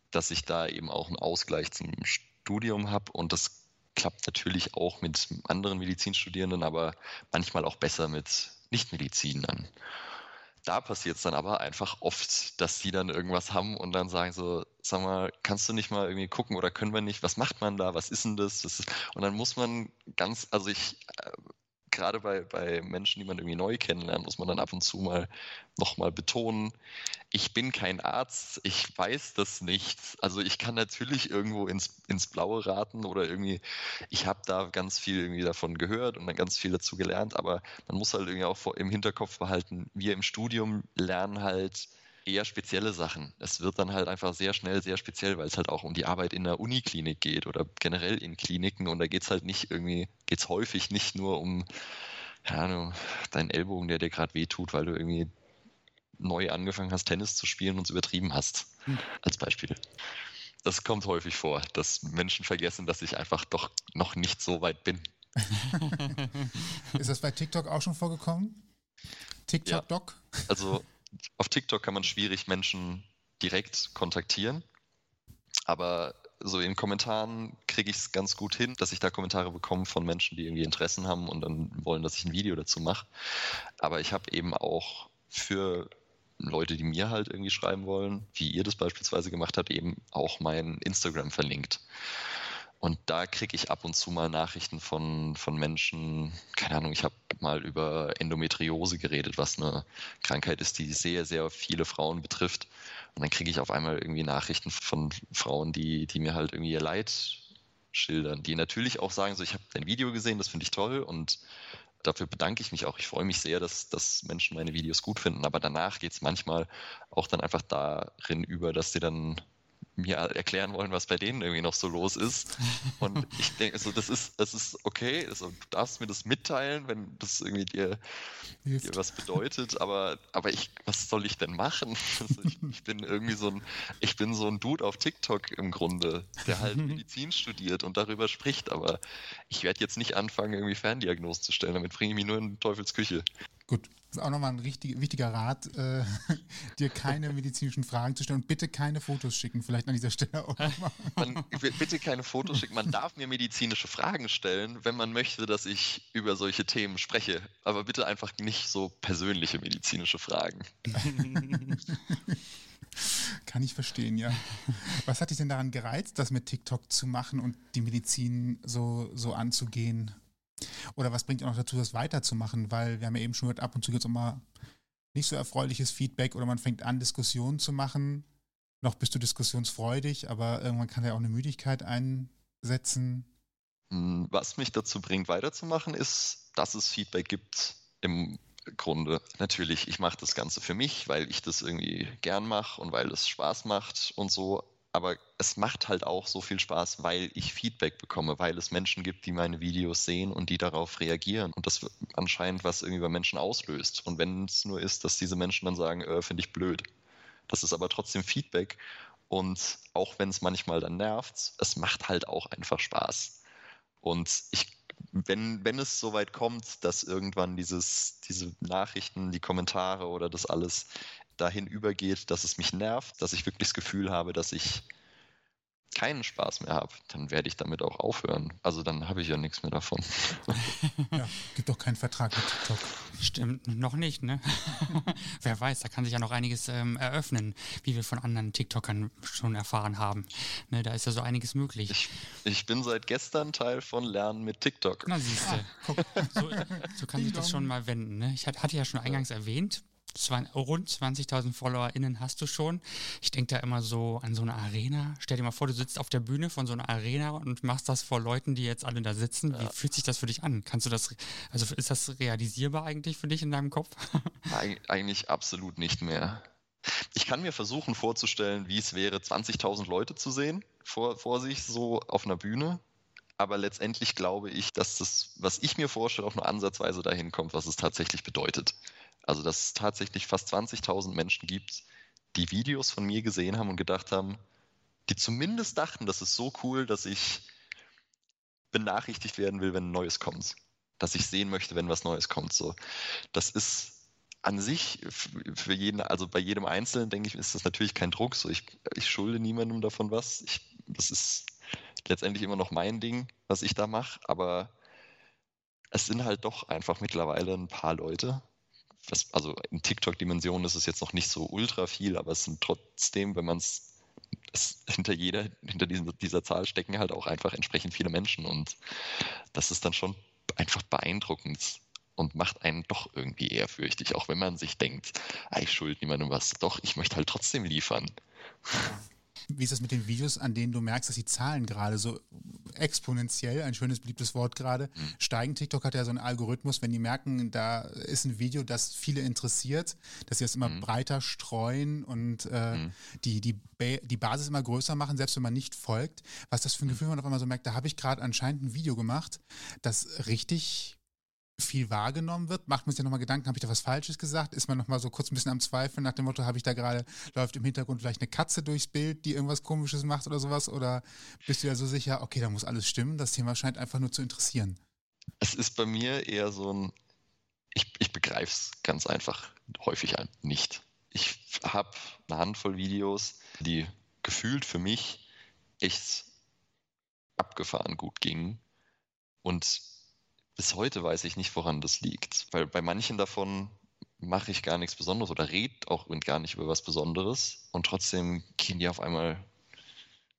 dass ich da eben auch einen Ausgleich zum Studium habe und das klappt natürlich auch mit anderen Medizinstudierenden, aber manchmal auch besser mit Nichtmedizinern. Da passiert es dann aber einfach oft, dass die dann irgendwas haben und dann sagen so, sag mal, kannst du nicht mal irgendwie gucken oder können wir nicht, was macht man da, was ist denn das? das ist, und dann muss man ganz, also ich äh, gerade bei, bei Menschen, die man irgendwie neu kennenlernt, muss man dann ab und zu mal nochmal betonen, ich bin kein Arzt, ich weiß das nicht. Also ich kann natürlich irgendwo ins, ins Blaue raten oder irgendwie, ich habe da ganz viel irgendwie davon gehört und dann ganz viel dazu gelernt, aber man muss halt irgendwie auch vor, im Hinterkopf behalten, wir im Studium lernen halt eher spezielle Sachen. Es wird dann halt einfach sehr schnell sehr speziell, weil es halt auch um die Arbeit in der Uniklinik geht oder generell in Kliniken und da geht es halt nicht irgendwie, geht es häufig nicht nur um, ja, Ahnung, deinen Ellbogen, der dir gerade wehtut, weil du irgendwie neu angefangen hast, Tennis zu spielen und es übertrieben hast, hm. als Beispiel. Das kommt häufig vor, dass Menschen vergessen, dass ich einfach doch noch nicht so weit bin. Ist das bei TikTok auch schon vorgekommen? TikTok-Doc? Ja, also auf TikTok kann man schwierig Menschen direkt kontaktieren, aber so in Kommentaren kriege ich es ganz gut hin, dass ich da Kommentare bekomme von Menschen, die irgendwie Interessen haben und dann wollen, dass ich ein Video dazu mache. Aber ich habe eben auch für Leute, die mir halt irgendwie schreiben wollen, wie ihr das beispielsweise gemacht habt, eben auch mein Instagram verlinkt. Und da kriege ich ab und zu mal Nachrichten von, von Menschen, keine Ahnung, ich habe mal über Endometriose geredet, was eine Krankheit ist, die sehr, sehr viele Frauen betrifft. Und dann kriege ich auf einmal irgendwie Nachrichten von Frauen, die, die mir halt irgendwie ihr Leid schildern, die natürlich auch sagen, so ich habe dein Video gesehen, das finde ich toll und dafür bedanke ich mich auch. Ich freue mich sehr, dass, dass Menschen meine Videos gut finden, aber danach geht es manchmal auch dann einfach darin über, dass sie dann mir erklären wollen, was bei denen irgendwie noch so los ist. Und ich denke, also das ist, das ist okay, also du darfst mir das mitteilen, wenn das irgendwie dir, dir was bedeutet, aber, aber ich, was soll ich denn machen? Also ich, ich, bin irgendwie so ein, ich bin so ein Dude auf TikTok im Grunde, der halt Medizin studiert und darüber spricht, aber ich werde jetzt nicht anfangen, irgendwie Ferndiagnosen zu stellen, damit bringe ich mich nur in Teufels Küche. Gut, auch nochmal ein richtig, wichtiger Rat, äh, dir keine medizinischen Fragen zu stellen und bitte keine Fotos schicken, vielleicht an dieser Stelle auch nochmal. Man, bitte keine Fotos schicken. Man darf mir medizinische Fragen stellen, wenn man möchte, dass ich über solche Themen spreche. Aber bitte einfach nicht so persönliche medizinische Fragen. Kann ich verstehen, ja. Was hat dich denn daran gereizt, das mit TikTok zu machen und die Medizin so, so anzugehen? Oder was bringt ihr noch dazu, das weiterzumachen? Weil wir haben ja eben schon gehört, ab und zu gibt es mal nicht so erfreuliches Feedback oder man fängt an, Diskussionen zu machen. Noch bist du diskussionsfreudig, aber irgendwann kann ja auch eine Müdigkeit einsetzen. Hm, was mich dazu bringt, weiterzumachen, ist, dass es Feedback gibt im Grunde. Natürlich, ich mache das Ganze für mich, weil ich das irgendwie gern mache und weil es Spaß macht und so aber es macht halt auch so viel Spaß, weil ich Feedback bekomme, weil es Menschen gibt, die meine Videos sehen und die darauf reagieren und das anscheinend was irgendwie bei Menschen auslöst. Und wenn es nur ist, dass diese Menschen dann sagen, äh, finde ich blöd. Das ist aber trotzdem Feedback und auch wenn es manchmal dann nervt, es macht halt auch einfach Spaß. Und ich wenn, wenn es soweit kommt, dass irgendwann dieses, diese Nachrichten, die Kommentare oder das alles dahin übergeht, dass es mich nervt, dass ich wirklich das Gefühl habe, dass ich keinen Spaß mehr habe, dann werde ich damit auch aufhören. Also dann habe ich ja nichts mehr davon. ja, gibt doch keinen Vertrag mit TikTok. Stimmt, noch nicht, ne? Wer weiß, da kann sich ja noch einiges ähm, eröffnen, wie wir von anderen TikTokern schon erfahren haben. Ne, da ist ja so einiges möglich. Ich, ich bin seit gestern Teil von Lernen mit TikTok. Na siehst du, so, so, kann sich das schon mal wenden. Ne? Ich hatte ja schon eingangs erwähnt, rund 20.000 FollowerInnen hast du schon. Ich denke da immer so an so eine Arena. Stell dir mal vor, du sitzt auf der Bühne von so einer Arena und machst das vor Leuten, die jetzt alle da sitzen. Wie ja. fühlt sich das für dich an? Kannst du das, also ist das realisierbar eigentlich für dich in deinem Kopf? Eig eigentlich absolut nicht mehr. Ich kann mir versuchen vorzustellen, wie es wäre, 20.000 Leute zu sehen vor, vor sich, so auf einer Bühne. Aber letztendlich glaube ich, dass das, was ich mir vorstelle, auch nur ansatzweise dahin kommt, was es tatsächlich bedeutet. Also, dass es tatsächlich fast 20.000 Menschen gibt, die Videos von mir gesehen haben und gedacht haben, die zumindest dachten, das ist so cool, dass ich benachrichtigt werden will, wenn Neues kommt. Dass ich sehen möchte, wenn was Neues kommt. So, das ist an sich für jeden, also bei jedem Einzelnen, denke ich, ist das natürlich kein Druck. So, ich, ich schulde niemandem davon was. Ich, das ist letztendlich immer noch mein Ding, was ich da mache. Aber es sind halt doch einfach mittlerweile ein paar Leute, was, also in TikTok-Dimensionen ist es jetzt noch nicht so ultra viel, aber es sind trotzdem, wenn man es hinter jeder, hinter diesen, dieser Zahl stecken halt auch einfach entsprechend viele Menschen und das ist dann schon einfach beeindruckend und macht einen doch irgendwie ehrfürchtig, auch wenn man sich denkt, ich schuld niemandem was. Doch, ich möchte halt trotzdem liefern. Wie ist das mit den Videos, an denen du merkst, dass die Zahlen gerade so exponentiell, ein schönes beliebtes Wort gerade, mhm. steigen? TikTok hat ja so einen Algorithmus, wenn die merken, da ist ein Video, das viele interessiert, dass sie das immer mhm. breiter streuen und äh, mhm. die, die, die Basis immer größer machen, selbst wenn man nicht folgt. Was das für ein mhm. Gefühl, wenn man auf einmal so merkt, da habe ich gerade anscheinend ein Video gemacht, das richtig viel wahrgenommen wird, macht man sich ja nochmal Gedanken, habe ich da was Falsches gesagt? Ist man nochmal so kurz ein bisschen am Zweifeln nach dem Motto, habe ich da gerade, läuft im Hintergrund vielleicht eine Katze durchs Bild, die irgendwas Komisches macht oder sowas? Oder bist du ja so sicher, okay, da muss alles stimmen, das Thema scheint einfach nur zu interessieren? Es ist bei mir eher so ein, ich, ich begreife es ganz einfach häufig nicht. Ich habe eine Handvoll Videos, die gefühlt für mich echt abgefahren gut gingen. Und bis heute weiß ich nicht, woran das liegt. Weil bei manchen davon mache ich gar nichts Besonderes oder rede auch gar nicht über was Besonderes und trotzdem gehen die auf einmal,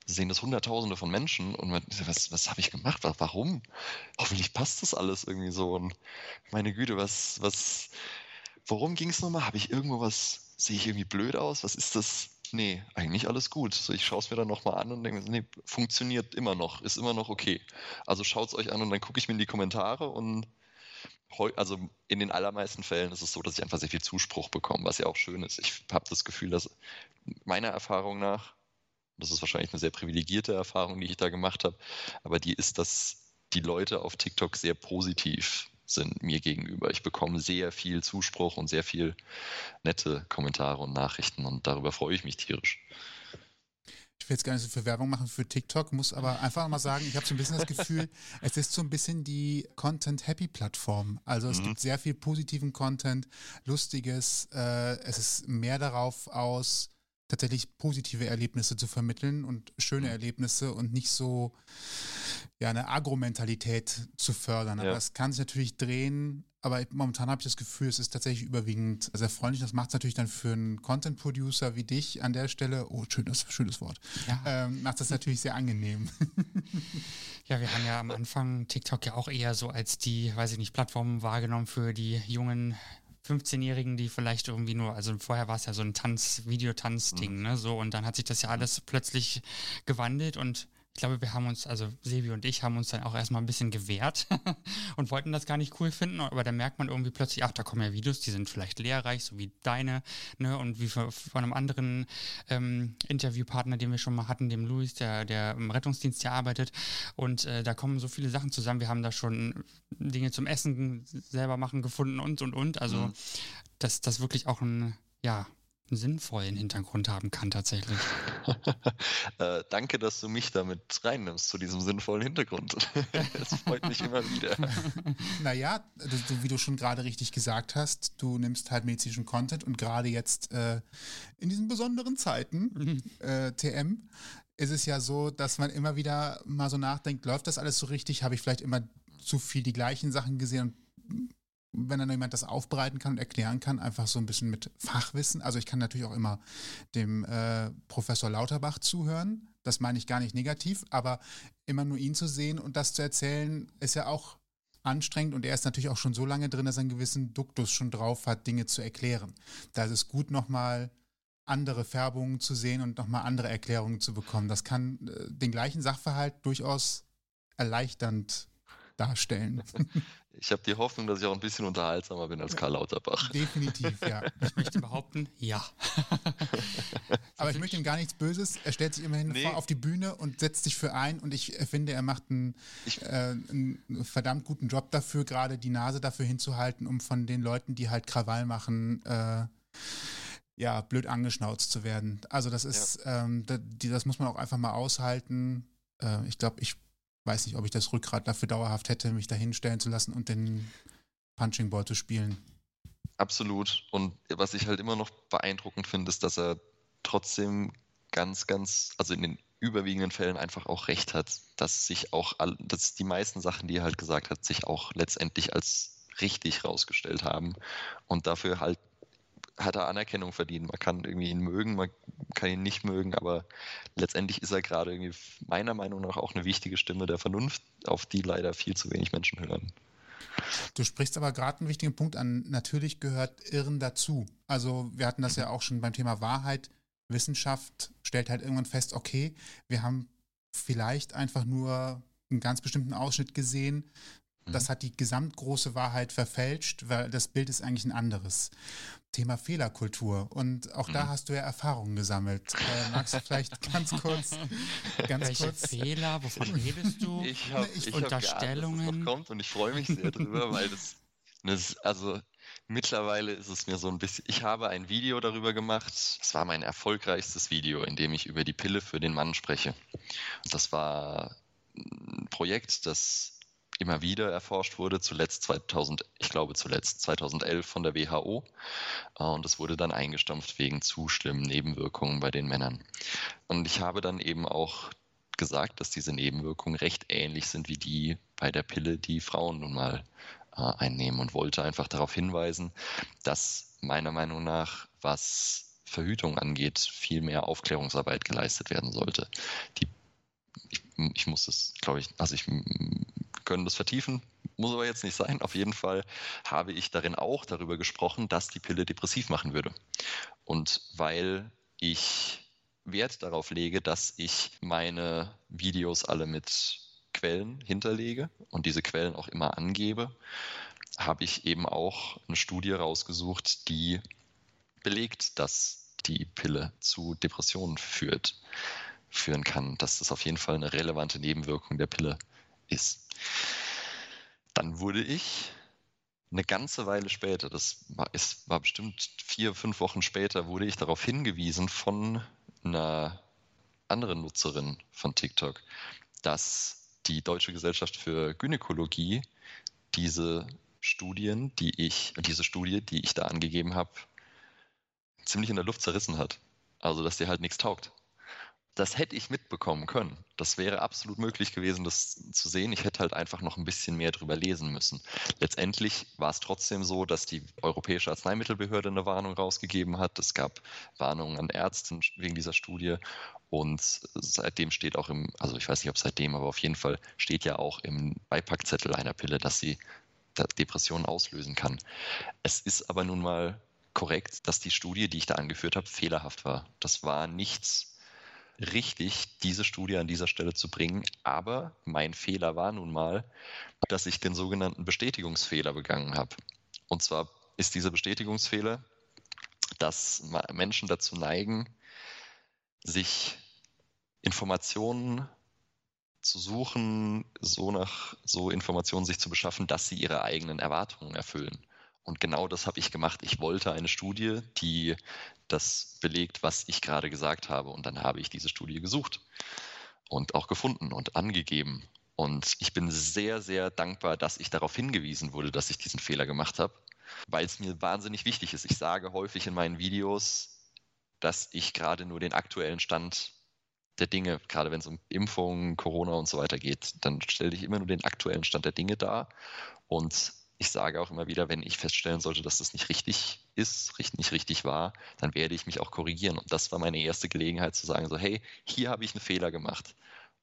sehen das Hunderttausende von Menschen und man, was, was habe ich gemacht? Warum? Hoffentlich passt das alles irgendwie so und meine Güte, was, was, worum ging es nochmal? Habe ich irgendwo was, sehe ich irgendwie blöd aus? Was ist das? Nee, eigentlich alles gut. So, ich schaue es mir dann nochmal an und denke, nee, funktioniert immer noch, ist immer noch okay. Also schaut es euch an und dann gucke ich mir in die Kommentare und also in den allermeisten Fällen ist es so, dass ich einfach sehr viel Zuspruch bekomme, was ja auch schön ist. Ich habe das Gefühl, dass meiner Erfahrung nach Das ist wahrscheinlich eine sehr privilegierte Erfahrung, die ich da gemacht habe. Aber die ist, dass die Leute auf TikTok sehr positiv sind mir gegenüber. Ich bekomme sehr viel Zuspruch und sehr viel nette Kommentare und Nachrichten und darüber freue ich mich tierisch. Ich will jetzt gar nicht so viel Werbung machen für TikTok, muss aber einfach mal sagen, ich habe so ein bisschen das Gefühl, es ist so ein bisschen die Content-Happy-Plattform. Also es mhm. gibt sehr viel positiven Content, lustiges, äh, es ist mehr darauf aus, tatsächlich positive Erlebnisse zu vermitteln und schöne mhm. Erlebnisse und nicht so ja, eine Agro-Mentalität zu fördern. Ja. Aber das kann sich natürlich drehen, aber momentan habe ich das Gefühl, es ist tatsächlich überwiegend sehr freundlich. Das macht es natürlich dann für einen Content-Producer wie dich an der Stelle, oh, schönes, schönes Wort, ja. ähm, macht das natürlich sehr angenehm. ja, wir haben ja am Anfang TikTok ja auch eher so als die, weiß ich nicht, Plattform wahrgenommen für die jungen 15-Jährigen, die vielleicht irgendwie nur, also vorher war es ja so ein Tanz, Videotanz-Ding, mhm. ne, so, und dann hat sich das ja alles plötzlich gewandelt und ich glaube, wir haben uns, also Sebi und ich haben uns dann auch erstmal ein bisschen gewehrt und wollten das gar nicht cool finden, aber dann merkt man irgendwie plötzlich, ach, da kommen ja Videos, die sind vielleicht lehrreich, so wie deine, ne, und wie von einem anderen ähm, Interviewpartner, den wir schon mal hatten, dem Luis, der, der im Rettungsdienst hier arbeitet, und äh, da kommen so viele Sachen zusammen. Wir haben da schon Dinge zum Essen selber machen gefunden und, und, und, also, mhm. dass das wirklich auch ein, ja, sinnvollen Hintergrund haben kann tatsächlich. äh, danke, dass du mich damit reinnimmst zu diesem sinnvollen Hintergrund. Es freut mich immer wieder. Naja, wie du schon gerade richtig gesagt hast, du nimmst halt medizinischen Content und gerade jetzt äh, in diesen besonderen Zeiten, äh, TM, ist es ja so, dass man immer wieder mal so nachdenkt, läuft das alles so richtig? Habe ich vielleicht immer zu viel die gleichen Sachen gesehen und wenn dann jemand das aufbereiten kann und erklären kann, einfach so ein bisschen mit Fachwissen. Also ich kann natürlich auch immer dem äh, Professor Lauterbach zuhören. Das meine ich gar nicht negativ, aber immer nur ihn zu sehen und das zu erzählen, ist ja auch anstrengend und er ist natürlich auch schon so lange drin, dass er einen gewissen Duktus schon drauf hat, Dinge zu erklären. Da ist es gut, nochmal andere Färbungen zu sehen und nochmal andere Erklärungen zu bekommen. Das kann äh, den gleichen Sachverhalt durchaus erleichternd darstellen. Ich habe die Hoffnung, dass ich auch ein bisschen unterhaltsamer bin als Karl Lauterbach. Definitiv, ja. Ich möchte behaupten, ja. Aber ich möchte ihm gar nichts Böses. Er stellt sich immerhin nee. auf die Bühne und setzt sich für ein und ich finde, er macht einen, äh, einen verdammt guten Job dafür, gerade die Nase dafür hinzuhalten, um von den Leuten, die halt Krawall machen, äh, ja, blöd angeschnauzt zu werden. Also das ist, ja. ähm, das, das muss man auch einfach mal aushalten. Äh, ich glaube, ich weiß nicht, ob ich das Rückgrat dafür dauerhaft hätte, mich da hinstellen zu lassen und den Punching Ball zu spielen. Absolut. Und was ich halt immer noch beeindruckend finde, ist, dass er trotzdem ganz, ganz, also in den überwiegenden Fällen einfach auch recht hat, dass sich auch, dass die meisten Sachen, die er halt gesagt hat, sich auch letztendlich als richtig rausgestellt haben und dafür halt hat er Anerkennung verdient. Man kann irgendwie ihn mögen, man kann ihn nicht mögen, aber letztendlich ist er gerade irgendwie meiner Meinung nach auch eine wichtige Stimme der Vernunft, auf die leider viel zu wenig Menschen hören. Du sprichst aber gerade einen wichtigen Punkt an. Natürlich gehört Irren dazu. Also wir hatten das ja auch schon beim Thema Wahrheit. Wissenschaft stellt halt irgendwann fest, okay, wir haben vielleicht einfach nur einen ganz bestimmten Ausschnitt gesehen, das mhm. hat die gesamtgroße Wahrheit verfälscht, weil das Bild ist eigentlich ein anderes. Thema Fehlerkultur. Und auch mhm. da hast du ja Erfahrungen gesammelt. Äh, magst du vielleicht ganz kurz, ganz Welche kurz. Fehler? Wovon redest du? Ich habe ich Unterstellungen. Hab geahnt, dass das kommt und ich freue mich sehr drüber, weil das, das, also mittlerweile ist es mir so ein bisschen. Ich habe ein Video darüber gemacht. Es war mein erfolgreichstes Video, in dem ich über die Pille für den Mann spreche. Das war ein Projekt, das immer wieder erforscht wurde, zuletzt 2000, ich glaube zuletzt 2011 von der WHO äh, und es wurde dann eingestampft wegen zu schlimmen Nebenwirkungen bei den Männern. Und ich habe dann eben auch gesagt, dass diese Nebenwirkungen recht ähnlich sind wie die bei der Pille, die Frauen nun mal äh, einnehmen und wollte einfach darauf hinweisen, dass meiner Meinung nach, was Verhütung angeht, viel mehr Aufklärungsarbeit geleistet werden sollte. Die ich, ich, muss das, glaube ich, also ich können das vertiefen, muss aber jetzt nicht sein. Auf jeden Fall habe ich darin auch darüber gesprochen, dass die Pille depressiv machen würde. Und weil ich Wert darauf lege, dass ich meine Videos alle mit Quellen hinterlege und diese Quellen auch immer angebe, habe ich eben auch eine Studie rausgesucht, die belegt, dass die Pille zu Depressionen führt. führen kann, dass das auf jeden Fall eine relevante Nebenwirkung der Pille ist. Dann wurde ich eine ganze Weile später, das war, es war bestimmt vier, fünf Wochen später, wurde ich darauf hingewiesen von einer anderen Nutzerin von TikTok, dass die Deutsche Gesellschaft für Gynäkologie diese Studien, die ich, diese Studie, die ich da angegeben habe, ziemlich in der Luft zerrissen hat. Also, dass die halt nichts taugt. Das hätte ich mitbekommen können. Das wäre absolut möglich gewesen, das zu sehen. Ich hätte halt einfach noch ein bisschen mehr drüber lesen müssen. Letztendlich war es trotzdem so, dass die Europäische Arzneimittelbehörde eine Warnung rausgegeben hat. Es gab Warnungen an Ärzten wegen dieser Studie. Und seitdem steht auch im, also ich weiß nicht, ob seitdem, aber auf jeden Fall steht ja auch im Beipackzettel einer Pille, dass sie Depressionen auslösen kann. Es ist aber nun mal korrekt, dass die Studie, die ich da angeführt habe, fehlerhaft war. Das war nichts richtig, diese Studie an dieser Stelle zu bringen. Aber mein Fehler war nun mal, dass ich den sogenannten Bestätigungsfehler begangen habe. Und zwar ist dieser Bestätigungsfehler, dass Menschen dazu neigen, sich Informationen zu suchen, so nach so Informationen sich zu beschaffen, dass sie ihre eigenen Erwartungen erfüllen. Und genau das habe ich gemacht. Ich wollte eine Studie, die das belegt, was ich gerade gesagt habe. Und dann habe ich diese Studie gesucht und auch gefunden und angegeben. Und ich bin sehr, sehr dankbar, dass ich darauf hingewiesen wurde, dass ich diesen Fehler gemacht habe, weil es mir wahnsinnig wichtig ist. Ich sage häufig in meinen Videos, dass ich gerade nur den aktuellen Stand der Dinge, gerade wenn es um Impfungen, Corona und so weiter geht, dann stelle ich immer nur den aktuellen Stand der Dinge dar. Und ich sage auch immer wieder, wenn ich feststellen sollte, dass das nicht richtig ist, nicht richtig war, dann werde ich mich auch korrigieren. Und das war meine erste Gelegenheit zu sagen, so, hey, hier habe ich einen Fehler gemacht.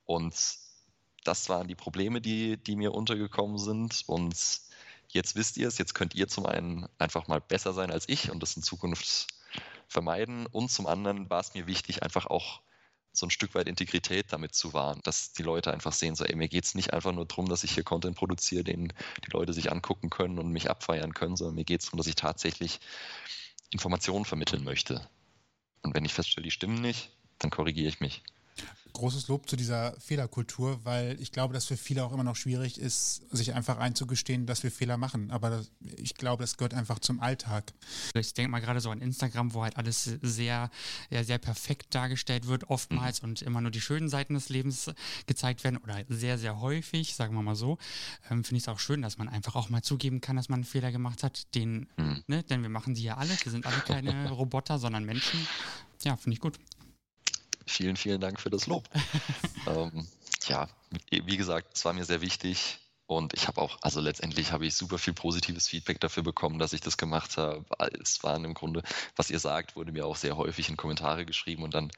Und das waren die Probleme, die, die mir untergekommen sind. Und jetzt wisst ihr es, jetzt könnt ihr zum einen einfach mal besser sein als ich und das in Zukunft vermeiden. Und zum anderen war es mir wichtig, einfach auch so ein Stück weit Integrität damit zu wahren, dass die Leute einfach sehen, so, ey, mir geht es nicht einfach nur darum, dass ich hier Content produziere, den die Leute sich angucken können und mich abfeiern können, sondern mir geht es darum, dass ich tatsächlich Informationen vermitteln möchte. Und wenn ich feststelle, die stimmen nicht, dann korrigiere ich mich großes Lob zu dieser Fehlerkultur, weil ich glaube, dass für viele auch immer noch schwierig ist, sich einfach einzugestehen, dass wir Fehler machen. Aber das, ich glaube, das gehört einfach zum Alltag. Ich denke mal gerade so an Instagram, wo halt alles sehr, ja, sehr perfekt dargestellt wird, oftmals mhm. und immer nur die schönen Seiten des Lebens gezeigt werden oder sehr, sehr häufig, sagen wir mal so. Ähm, Finde ich es auch schön, dass man einfach auch mal zugeben kann, dass man einen Fehler gemacht hat. Den, mhm. ne, denn wir machen die ja alle. Wir sind alle keine Roboter, sondern Menschen. Ja, finde ich gut. Vielen, vielen Dank für das Lob. ähm, ja, wie gesagt, es war mir sehr wichtig. Und ich habe auch, also letztendlich habe ich super viel positives Feedback dafür bekommen, dass ich das gemacht habe. Es waren im Grunde, was ihr sagt, wurde mir auch sehr häufig in Kommentare geschrieben. Und dann,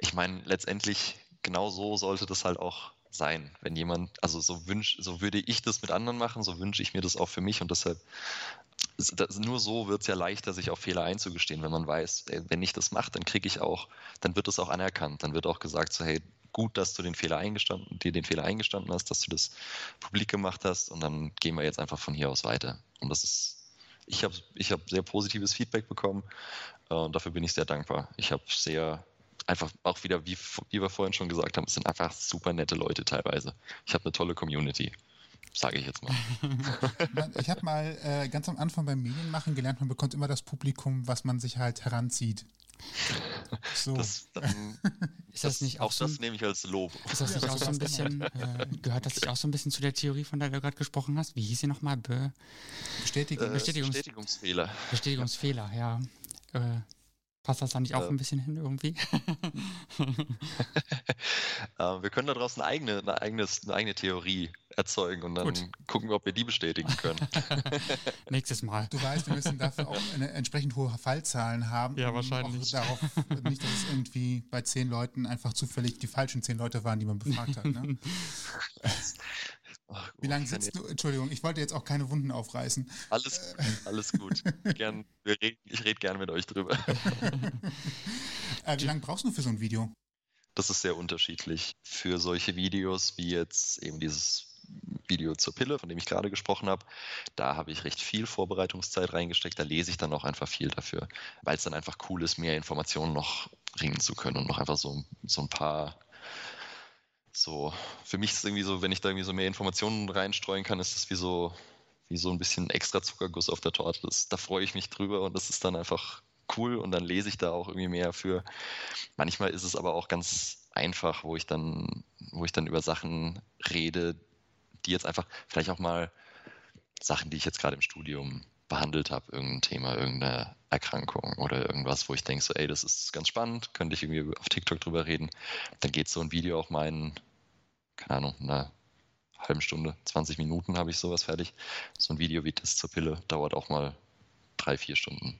ich meine, letztendlich genau so sollte das halt auch sein. Wenn jemand, also so wünsch, so würde ich das mit anderen machen, so wünsche ich mir das auch für mich und deshalb das, nur so wird es ja leichter, sich auf Fehler einzugestehen, wenn man weiß, ey, wenn ich das mache, dann kriege ich auch, dann wird es auch anerkannt, dann wird auch gesagt, so hey, gut, dass du den Fehler eingestanden, dir den Fehler eingestanden hast, dass du das publik gemacht hast und dann gehen wir jetzt einfach von hier aus weiter. Und das ist, ich habe ich hab sehr positives Feedback bekommen äh, und dafür bin ich sehr dankbar. Ich habe sehr einfach auch wieder, wie, wie wir vorhin schon gesagt haben, es sind einfach super nette Leute teilweise. Ich habe eine tolle Community sage ich jetzt mal. ich habe mal äh, ganz am Anfang beim Medienmachen gelernt, man bekommt immer das Publikum, was man sich halt heranzieht. So. Das, dann, ist das, das nicht auch, auch so das nehme ich als Lob. Ist das nicht ja, auch so ein bisschen, äh, gehört das nicht auch so ein bisschen zu der Theorie, von der du gerade gesprochen hast? Wie hieß sie nochmal? Be Bestätigung. Äh, Bestätigungs Bestätigungsfehler. Bestätigungsfehler, ja. Äh, Passt das da nicht auch äh, ein bisschen hin irgendwie? äh, wir können daraus eine eigene, eine, eigenes, eine eigene Theorie erzeugen und dann Gut. gucken wir, ob wir die bestätigen können. Nächstes Mal. Du weißt, wir müssen dafür auch eine entsprechend hohe Fallzahlen haben. Ja, wahrscheinlich. Darauf, nicht, dass es irgendwie bei zehn Leuten einfach zufällig die falschen zehn Leute waren, die man befragt hat. Ne? Ach, Wie lange sitzt du? Entschuldigung, ich wollte jetzt auch keine Wunden aufreißen. Alles, alles gut. gern, reden, ich rede gerne mit euch drüber. äh, wie lange brauchst du für so ein Video? Das ist sehr unterschiedlich. Für solche Videos wie jetzt eben dieses Video zur Pille, von dem ich gerade gesprochen habe, da habe ich recht viel Vorbereitungszeit reingesteckt. Da lese ich dann auch einfach viel dafür, weil es dann einfach cool ist, mehr Informationen noch ringen zu können und noch einfach so, so ein paar so, für mich ist es irgendwie so, wenn ich da irgendwie so mehr Informationen reinstreuen kann, ist es wie so, wie so ein bisschen extra Zuckerguss auf der Torte. Das, da freue ich mich drüber und das ist dann einfach cool und dann lese ich da auch irgendwie mehr für. Manchmal ist es aber auch ganz einfach, wo ich dann, wo ich dann über Sachen rede, die jetzt einfach vielleicht auch mal Sachen, die ich jetzt gerade im Studium behandelt habe, irgendein Thema, irgendeine Erkrankung oder irgendwas, wo ich denke, so, ey, das ist ganz spannend, könnte ich irgendwie auf TikTok drüber reden. Dann geht so ein Video auch in, keine Ahnung, einer halben Stunde, 20 Minuten habe ich sowas fertig. So ein Video wie das zur Pille dauert auch mal drei, vier Stunden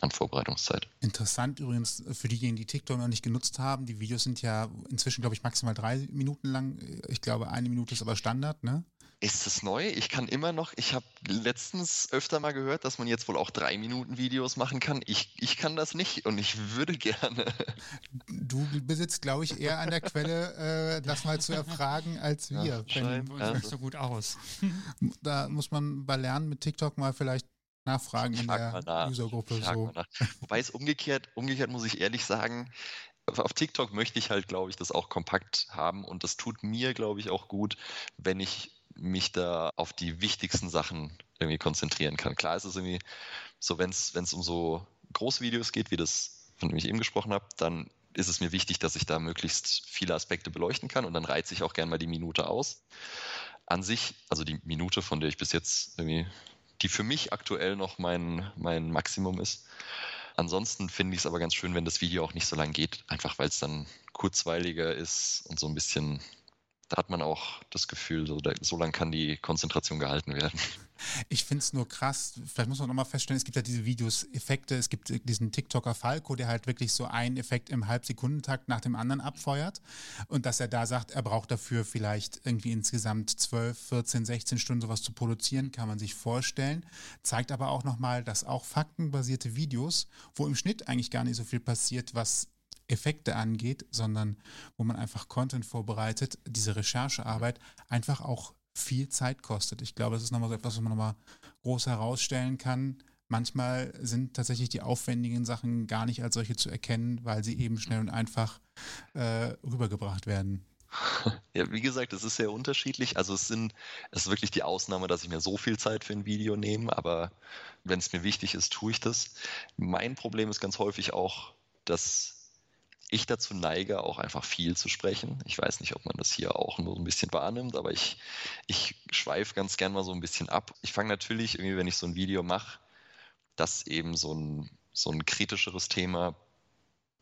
an Vorbereitungszeit. Interessant übrigens für diejenigen, die TikTok noch nicht genutzt haben. Die Videos sind ja inzwischen, glaube ich, maximal drei Minuten lang. Ich glaube, eine Minute ist aber Standard, ne? Ist es neu? Ich kann immer noch, ich habe letztens öfter mal gehört, dass man jetzt wohl auch drei Minuten Videos machen kann. Ich, ich kann das nicht und ich würde gerne. Du besitzt, glaube ich, eher an der Quelle, äh, das mal zu erfragen, als wir. Ja, Kennen uns nicht so gut aus. Da muss man bei Lernen mit TikTok mal vielleicht nachfragen in der Usergruppe. So. Wobei es umgekehrt, umgekehrt muss ich ehrlich sagen, auf TikTok möchte ich halt, glaube ich, das auch kompakt haben und das tut mir, glaube ich, auch gut, wenn ich mich da auf die wichtigsten Sachen irgendwie konzentrieren kann. Klar ist es irgendwie so, wenn es um so Großvideos geht, wie das, von dem ich eben gesprochen habe, dann ist es mir wichtig, dass ich da möglichst viele Aspekte beleuchten kann und dann reize ich auch gerne mal die Minute aus. An sich, also die Minute, von der ich bis jetzt irgendwie, die für mich aktuell noch mein, mein Maximum ist. Ansonsten finde ich es aber ganz schön, wenn das Video auch nicht so lang geht, einfach weil es dann kurzweiliger ist und so ein bisschen da hat man auch das Gefühl, so, so lange kann die Konzentration gehalten werden. Ich finde es nur krass, vielleicht muss man nochmal feststellen, es gibt ja diese Videos, Effekte, es gibt diesen TikToker Falco, der halt wirklich so einen Effekt im Halbsekundentakt nach dem anderen abfeuert und dass er da sagt, er braucht dafür vielleicht irgendwie insgesamt 12, 14, 16 Stunden sowas zu produzieren, kann man sich vorstellen, zeigt aber auch nochmal, dass auch faktenbasierte Videos, wo im Schnitt eigentlich gar nicht so viel passiert, was Effekte angeht, sondern wo man einfach Content vorbereitet, diese Recherchearbeit einfach auch viel Zeit kostet. Ich glaube, das ist nochmal so etwas, was man nochmal groß herausstellen kann. Manchmal sind tatsächlich die aufwendigen Sachen gar nicht als solche zu erkennen, weil sie eben schnell und einfach äh, rübergebracht werden. Ja, wie gesagt, es ist sehr unterschiedlich. Also es sind, es ist wirklich die Ausnahme, dass ich mir so viel Zeit für ein Video nehme, aber wenn es mir wichtig ist, tue ich das. Mein Problem ist ganz häufig auch, dass ich dazu neige, auch einfach viel zu sprechen. Ich weiß nicht, ob man das hier auch nur ein bisschen wahrnimmt, aber ich, ich schweife ganz gern mal so ein bisschen ab. Ich fange natürlich irgendwie, wenn ich so ein Video mache, das eben so ein, so ein kritischeres Thema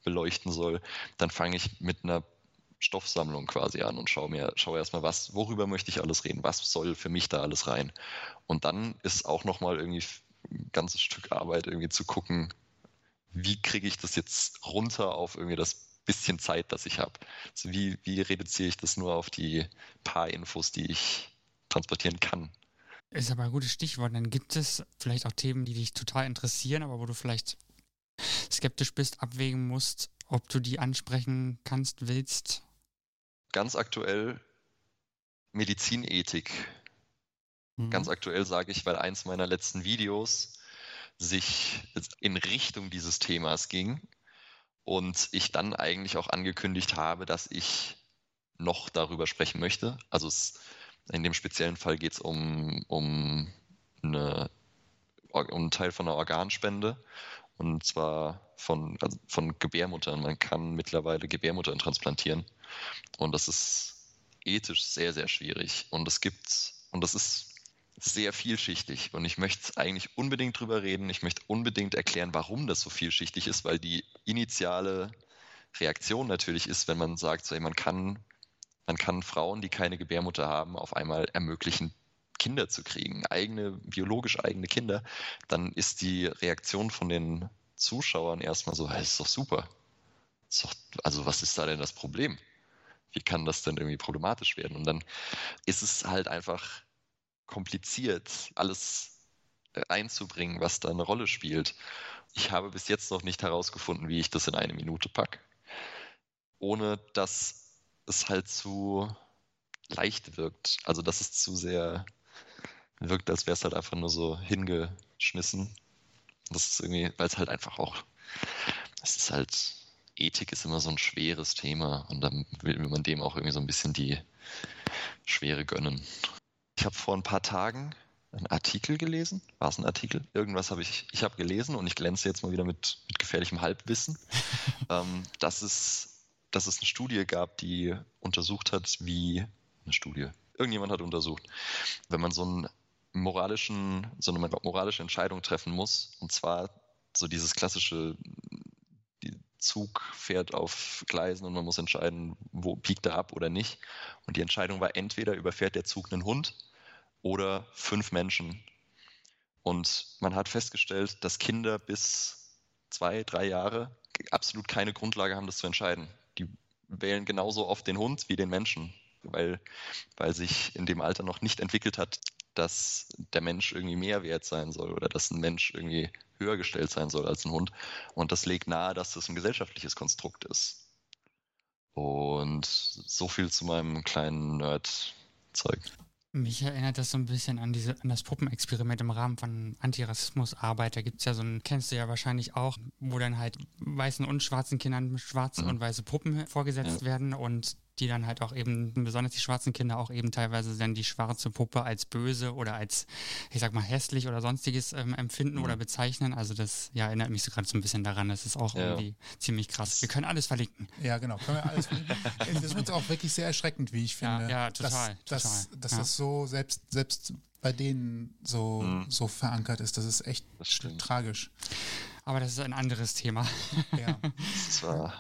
beleuchten soll, dann fange ich mit einer Stoffsammlung quasi an und schaue mir, schaue erstmal, was, worüber möchte ich alles reden, was soll für mich da alles rein. Und dann ist auch nochmal irgendwie ein ganzes Stück Arbeit, irgendwie zu gucken, wie kriege ich das jetzt runter auf irgendwie das bisschen Zeit, das ich habe? Also wie, wie reduziere ich das nur auf die paar Infos, die ich transportieren kann? Ist aber ein gutes Stichwort. Dann gibt es vielleicht auch Themen, die dich total interessieren, aber wo du vielleicht skeptisch bist, abwägen musst, ob du die ansprechen kannst, willst. Ganz aktuell Medizinethik. Mhm. Ganz aktuell sage ich, weil eins meiner letzten Videos sich in Richtung dieses Themas ging und ich dann eigentlich auch angekündigt habe, dass ich noch darüber sprechen möchte. Also es, in dem speziellen Fall geht es um, um, eine, um einen Teil von einer Organspende und zwar von, also von Gebärmuttern. Man kann mittlerweile Gebärmuttern transplantieren und das ist ethisch sehr, sehr schwierig. Und es gibt, und das ist sehr vielschichtig und ich möchte eigentlich unbedingt drüber reden. Ich möchte unbedingt erklären, warum das so vielschichtig ist, weil die initiale Reaktion natürlich ist, wenn man sagt, so, ey, man kann, man kann Frauen, die keine Gebärmutter haben, auf einmal ermöglichen, Kinder zu kriegen, eigene, biologisch eigene Kinder, dann ist die Reaktion von den Zuschauern erstmal so, hey, ist doch super. Ist doch, also was ist da denn das Problem? Wie kann das denn irgendwie problematisch werden? Und dann ist es halt einfach kompliziert, alles äh, einzubringen, was da eine Rolle spielt. Ich habe bis jetzt noch nicht herausgefunden, wie ich das in eine Minute packe, ohne dass es halt zu leicht wirkt. Also dass es zu sehr wirkt, als wäre es halt einfach nur so hingeschmissen. Das ist irgendwie, weil es halt einfach auch, es ist halt Ethik ist immer so ein schweres Thema und dann will man dem auch irgendwie so ein bisschen die Schwere gönnen. Ich habe vor ein paar Tagen einen Artikel gelesen. War es ein Artikel? Irgendwas habe ich, ich habe gelesen und ich glänze jetzt mal wieder mit, mit gefährlichem Halbwissen, ähm, dass, es, dass es eine Studie gab, die untersucht hat, wie eine Studie. Irgendjemand hat untersucht, wenn man so einen moralischen, so eine moralische Entscheidung treffen muss, und zwar so dieses klassische, Zug fährt auf Gleisen und man muss entscheiden, wo biegt er ab oder nicht. Und die Entscheidung war entweder überfährt der Zug einen Hund oder fünf Menschen. Und man hat festgestellt, dass Kinder bis zwei, drei Jahre absolut keine Grundlage haben, das zu entscheiden. Die wählen genauso oft den Hund wie den Menschen, weil, weil sich in dem Alter noch nicht entwickelt hat, dass der Mensch irgendwie mehr wert sein soll oder dass ein Mensch irgendwie höher gestellt sein soll als ein Hund. Und das legt nahe, dass das ein gesellschaftliches Konstrukt ist. Und so viel zu meinem kleinen Nerd-Zeug. Mich erinnert das so ein bisschen an, diese, an das Puppenexperiment im Rahmen von Antirassismusarbeit. Da gibt es ja so ein, kennst du ja wahrscheinlich auch, wo dann halt weißen und schwarzen Kindern schwarze mhm. und weiße Puppen vorgesetzt ja. werden und die dann halt auch eben, besonders die schwarzen Kinder auch eben teilweise dann die schwarze Puppe als böse oder als, ich sag mal, hässlich oder sonstiges ähm, empfinden mhm. oder bezeichnen. Also das ja, erinnert mich so gerade so ein bisschen daran. Das ist auch ja. irgendwie ziemlich krass. Wir können alles verlinken. Ja, genau. Können wir alles verlinken. das wird auch wirklich sehr erschreckend, wie ich finde. Ja, ja total. Dass, total. dass, dass ja. das so selbst, selbst bei denen so, mhm. so verankert ist. Das ist echt das tragisch. Aber das ist ein anderes Thema. Ja. Das war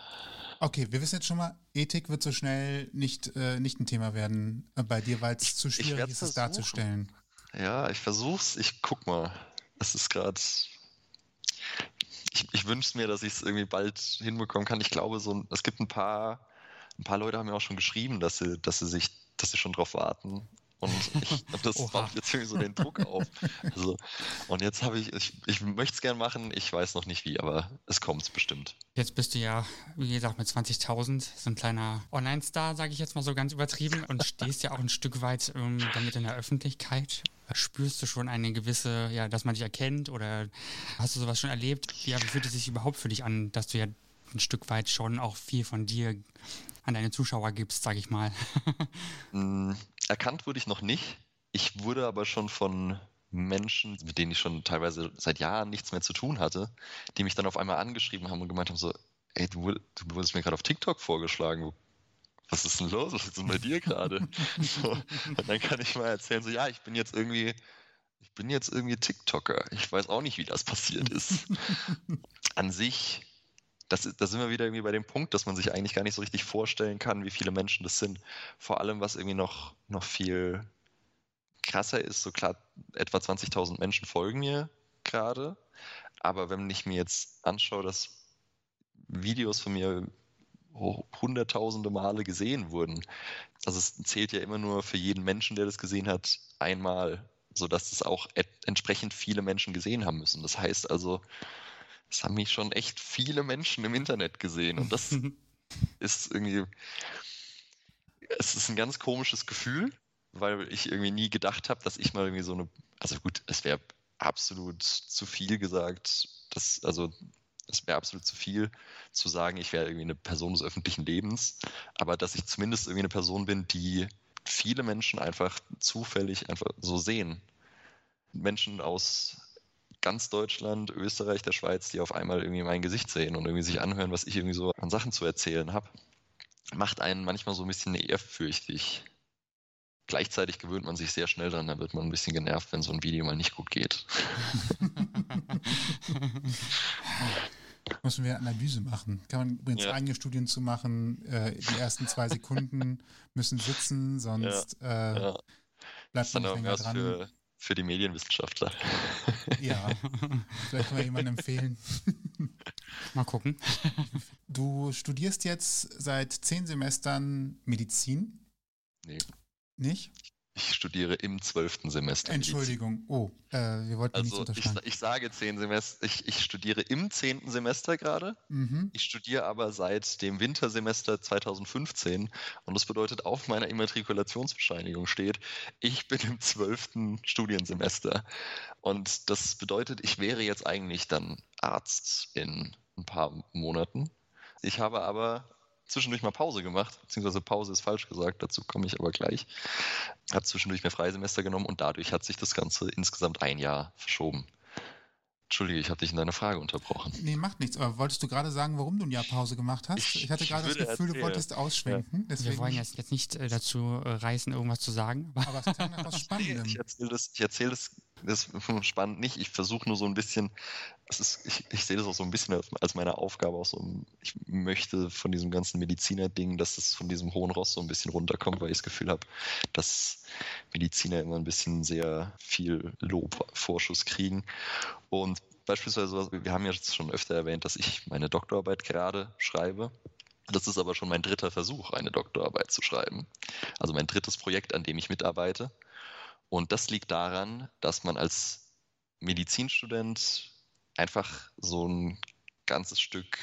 Okay, wir wissen jetzt schon mal, Ethik wird so schnell nicht, äh, nicht ein Thema werden äh, bei dir, weil es zu schwierig ist, es darzustellen. Ja, ich versuch's, ich guck mal. Es ist gerade. Ich, ich wünsche mir, dass ich es irgendwie bald hinbekommen kann. Ich glaube, so es gibt ein paar, ein paar Leute haben mir auch schon geschrieben, dass sie, dass sie sich, dass sie schon drauf warten. Und ich, das macht jetzt irgendwie so den Druck auf. Also, und jetzt habe ich, ich, ich möchte es gerne machen, ich weiß noch nicht wie, aber es kommt bestimmt. Jetzt bist du ja, wie gesagt, mit 20.000 so ein kleiner Online-Star, sage ich jetzt mal so ganz übertrieben, und stehst ja auch ein Stück weit ähm, damit in der Öffentlichkeit. Spürst du schon eine gewisse, ja, dass man dich erkennt oder hast du sowas schon erlebt? Ja, wie fühlt es sich überhaupt für dich an, dass du ja ein Stück weit schon auch viel von dir an deine Zuschauer gibst, sage ich mal? Mm, erkannt wurde ich noch nicht. Ich wurde aber schon von Menschen, mit denen ich schon teilweise seit Jahren nichts mehr zu tun hatte, die mich dann auf einmal angeschrieben haben und gemeint haben so, ey, du, du wurdest mir gerade auf TikTok vorgeschlagen. Was ist denn los? Was ist denn bei dir gerade? so, und dann kann ich mal erzählen, so, ja, ich bin jetzt irgendwie, ich bin jetzt irgendwie TikToker. Ich weiß auch nicht, wie das passiert ist. An sich das, da sind wir wieder irgendwie bei dem Punkt, dass man sich eigentlich gar nicht so richtig vorstellen kann, wie viele Menschen das sind. Vor allem, was irgendwie noch, noch viel krasser ist, so klar, etwa 20.000 Menschen folgen mir gerade, aber wenn ich mir jetzt anschaue, dass Videos von mir hunderttausende Male gesehen wurden, also es zählt ja immer nur für jeden Menschen, der das gesehen hat, einmal, sodass es auch entsprechend viele Menschen gesehen haben müssen. Das heißt also, das haben mich schon echt viele Menschen im Internet gesehen und das ist irgendwie, es ist ein ganz komisches Gefühl, weil ich irgendwie nie gedacht habe, dass ich mal irgendwie so eine, also gut, es wäre absolut zu viel gesagt, dass, also es wäre absolut zu viel zu sagen, ich wäre irgendwie eine Person des öffentlichen Lebens, aber dass ich zumindest irgendwie eine Person bin, die viele Menschen einfach zufällig einfach so sehen. Menschen aus ganz Deutschland, Österreich, der Schweiz, die auf einmal irgendwie mein Gesicht sehen und irgendwie sich anhören, was ich irgendwie so an Sachen zu erzählen habe, macht einen manchmal so ein bisschen ehrfürchtig. Gleichzeitig gewöhnt man sich sehr schnell dran, dann wird man ein bisschen genervt, wenn so ein Video mal nicht gut geht. Müssen wir Analyse machen. Kann man übrigens ja. eigene Studien zu machen. Äh, die ersten zwei Sekunden müssen sitzen, sonst ja. Äh, ja. bleibt man nicht länger dran. Für, für die Medienwissenschaftler. Ja, vielleicht können wir jemanden empfehlen. Mal gucken. Du studierst jetzt seit zehn Semestern Medizin? Nee. Nicht? Ich studiere im zwölften Semester. Entschuldigung, oh, äh, wir wollten also nicht unterschreiben. Ich, ich sage zehn Semester, ich, ich studiere im zehnten Semester gerade. Mhm. Ich studiere aber seit dem Wintersemester 2015 und das bedeutet, auf meiner Immatrikulationsbescheinigung steht, ich bin im zwölften Studiensemester. Und das bedeutet, ich wäre jetzt eigentlich dann Arzt in ein paar Monaten. Ich habe aber zwischendurch mal Pause gemacht, beziehungsweise Pause ist falsch gesagt, dazu komme ich aber gleich. Habe zwischendurch mehr Freisemester genommen und dadurch hat sich das Ganze insgesamt ein Jahr verschoben. Entschuldige, ich habe dich in deiner Frage unterbrochen. Nee, macht nichts. Aber wolltest du gerade sagen, warum du ein Jahr Pause gemacht hast? Ich, ich hatte gerade das Gefühl, erzählen. du wolltest ausschwenken. Ja. Wir wollen jetzt, jetzt nicht äh, dazu äh, reißen, irgendwas zu sagen. Aber es klang nach was Spannendem. Ich erzähle das, erzähl das das ist spannend nicht. Ich versuche nur so ein bisschen, ist, ich, ich, sehe das auch so ein bisschen als meine Aufgabe, auch so, ich möchte von diesem ganzen Mediziner-Ding, dass es von diesem hohen Ross so ein bisschen runterkommt, weil ich das Gefühl habe, dass Mediziner immer ein bisschen sehr viel Lobvorschuss kriegen. Und beispielsweise, wir haben ja jetzt schon öfter erwähnt, dass ich meine Doktorarbeit gerade schreibe. Das ist aber schon mein dritter Versuch, eine Doktorarbeit zu schreiben. Also mein drittes Projekt, an dem ich mitarbeite. Und das liegt daran, dass man als Medizinstudent einfach so ein ganzes Stück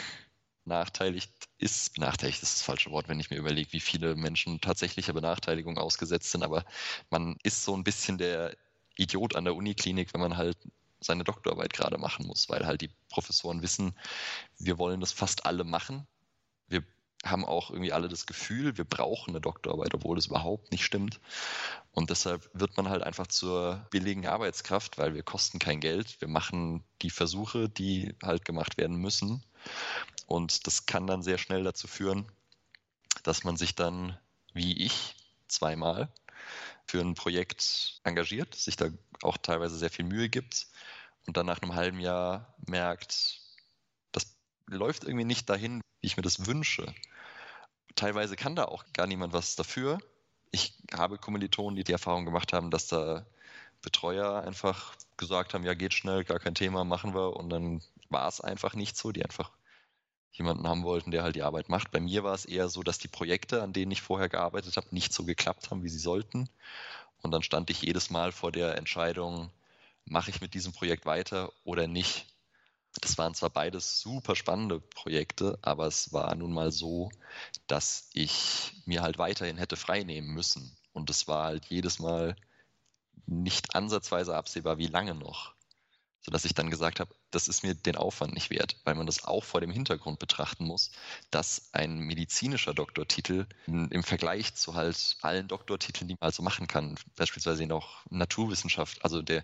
benachteiligt ist. Benachteiligt ist das falsche Wort, wenn ich mir überlege, wie viele Menschen tatsächlicher Benachteiligung ausgesetzt sind. Aber man ist so ein bisschen der Idiot an der Uniklinik, wenn man halt seine Doktorarbeit gerade machen muss, weil halt die Professoren wissen, wir wollen das fast alle machen. Haben auch irgendwie alle das Gefühl, wir brauchen eine Doktorarbeit, obwohl das überhaupt nicht stimmt. Und deshalb wird man halt einfach zur billigen Arbeitskraft, weil wir kosten kein Geld. Wir machen die Versuche, die halt gemacht werden müssen. Und das kann dann sehr schnell dazu führen, dass man sich dann, wie ich, zweimal für ein Projekt engagiert, sich da auch teilweise sehr viel Mühe gibt und dann nach einem halben Jahr merkt, das läuft irgendwie nicht dahin, wie ich mir das wünsche. Teilweise kann da auch gar niemand was dafür. Ich habe Kommilitonen, die die Erfahrung gemacht haben, dass da Betreuer einfach gesagt haben, ja, geht schnell, gar kein Thema, machen wir. Und dann war es einfach nicht so, die einfach jemanden haben wollten, der halt die Arbeit macht. Bei mir war es eher so, dass die Projekte, an denen ich vorher gearbeitet habe, nicht so geklappt haben, wie sie sollten. Und dann stand ich jedes Mal vor der Entscheidung, mache ich mit diesem Projekt weiter oder nicht. Das waren zwar beides super spannende Projekte, aber es war nun mal so, dass ich mir halt weiterhin hätte frei nehmen müssen. Und es war halt jedes Mal nicht ansatzweise absehbar, wie lange noch. Sodass ich dann gesagt habe, das ist mir den Aufwand nicht wert, weil man das auch vor dem Hintergrund betrachten muss, dass ein medizinischer Doktortitel im Vergleich zu halt allen Doktortiteln, die man also machen kann, beispielsweise auch Naturwissenschaft, also der,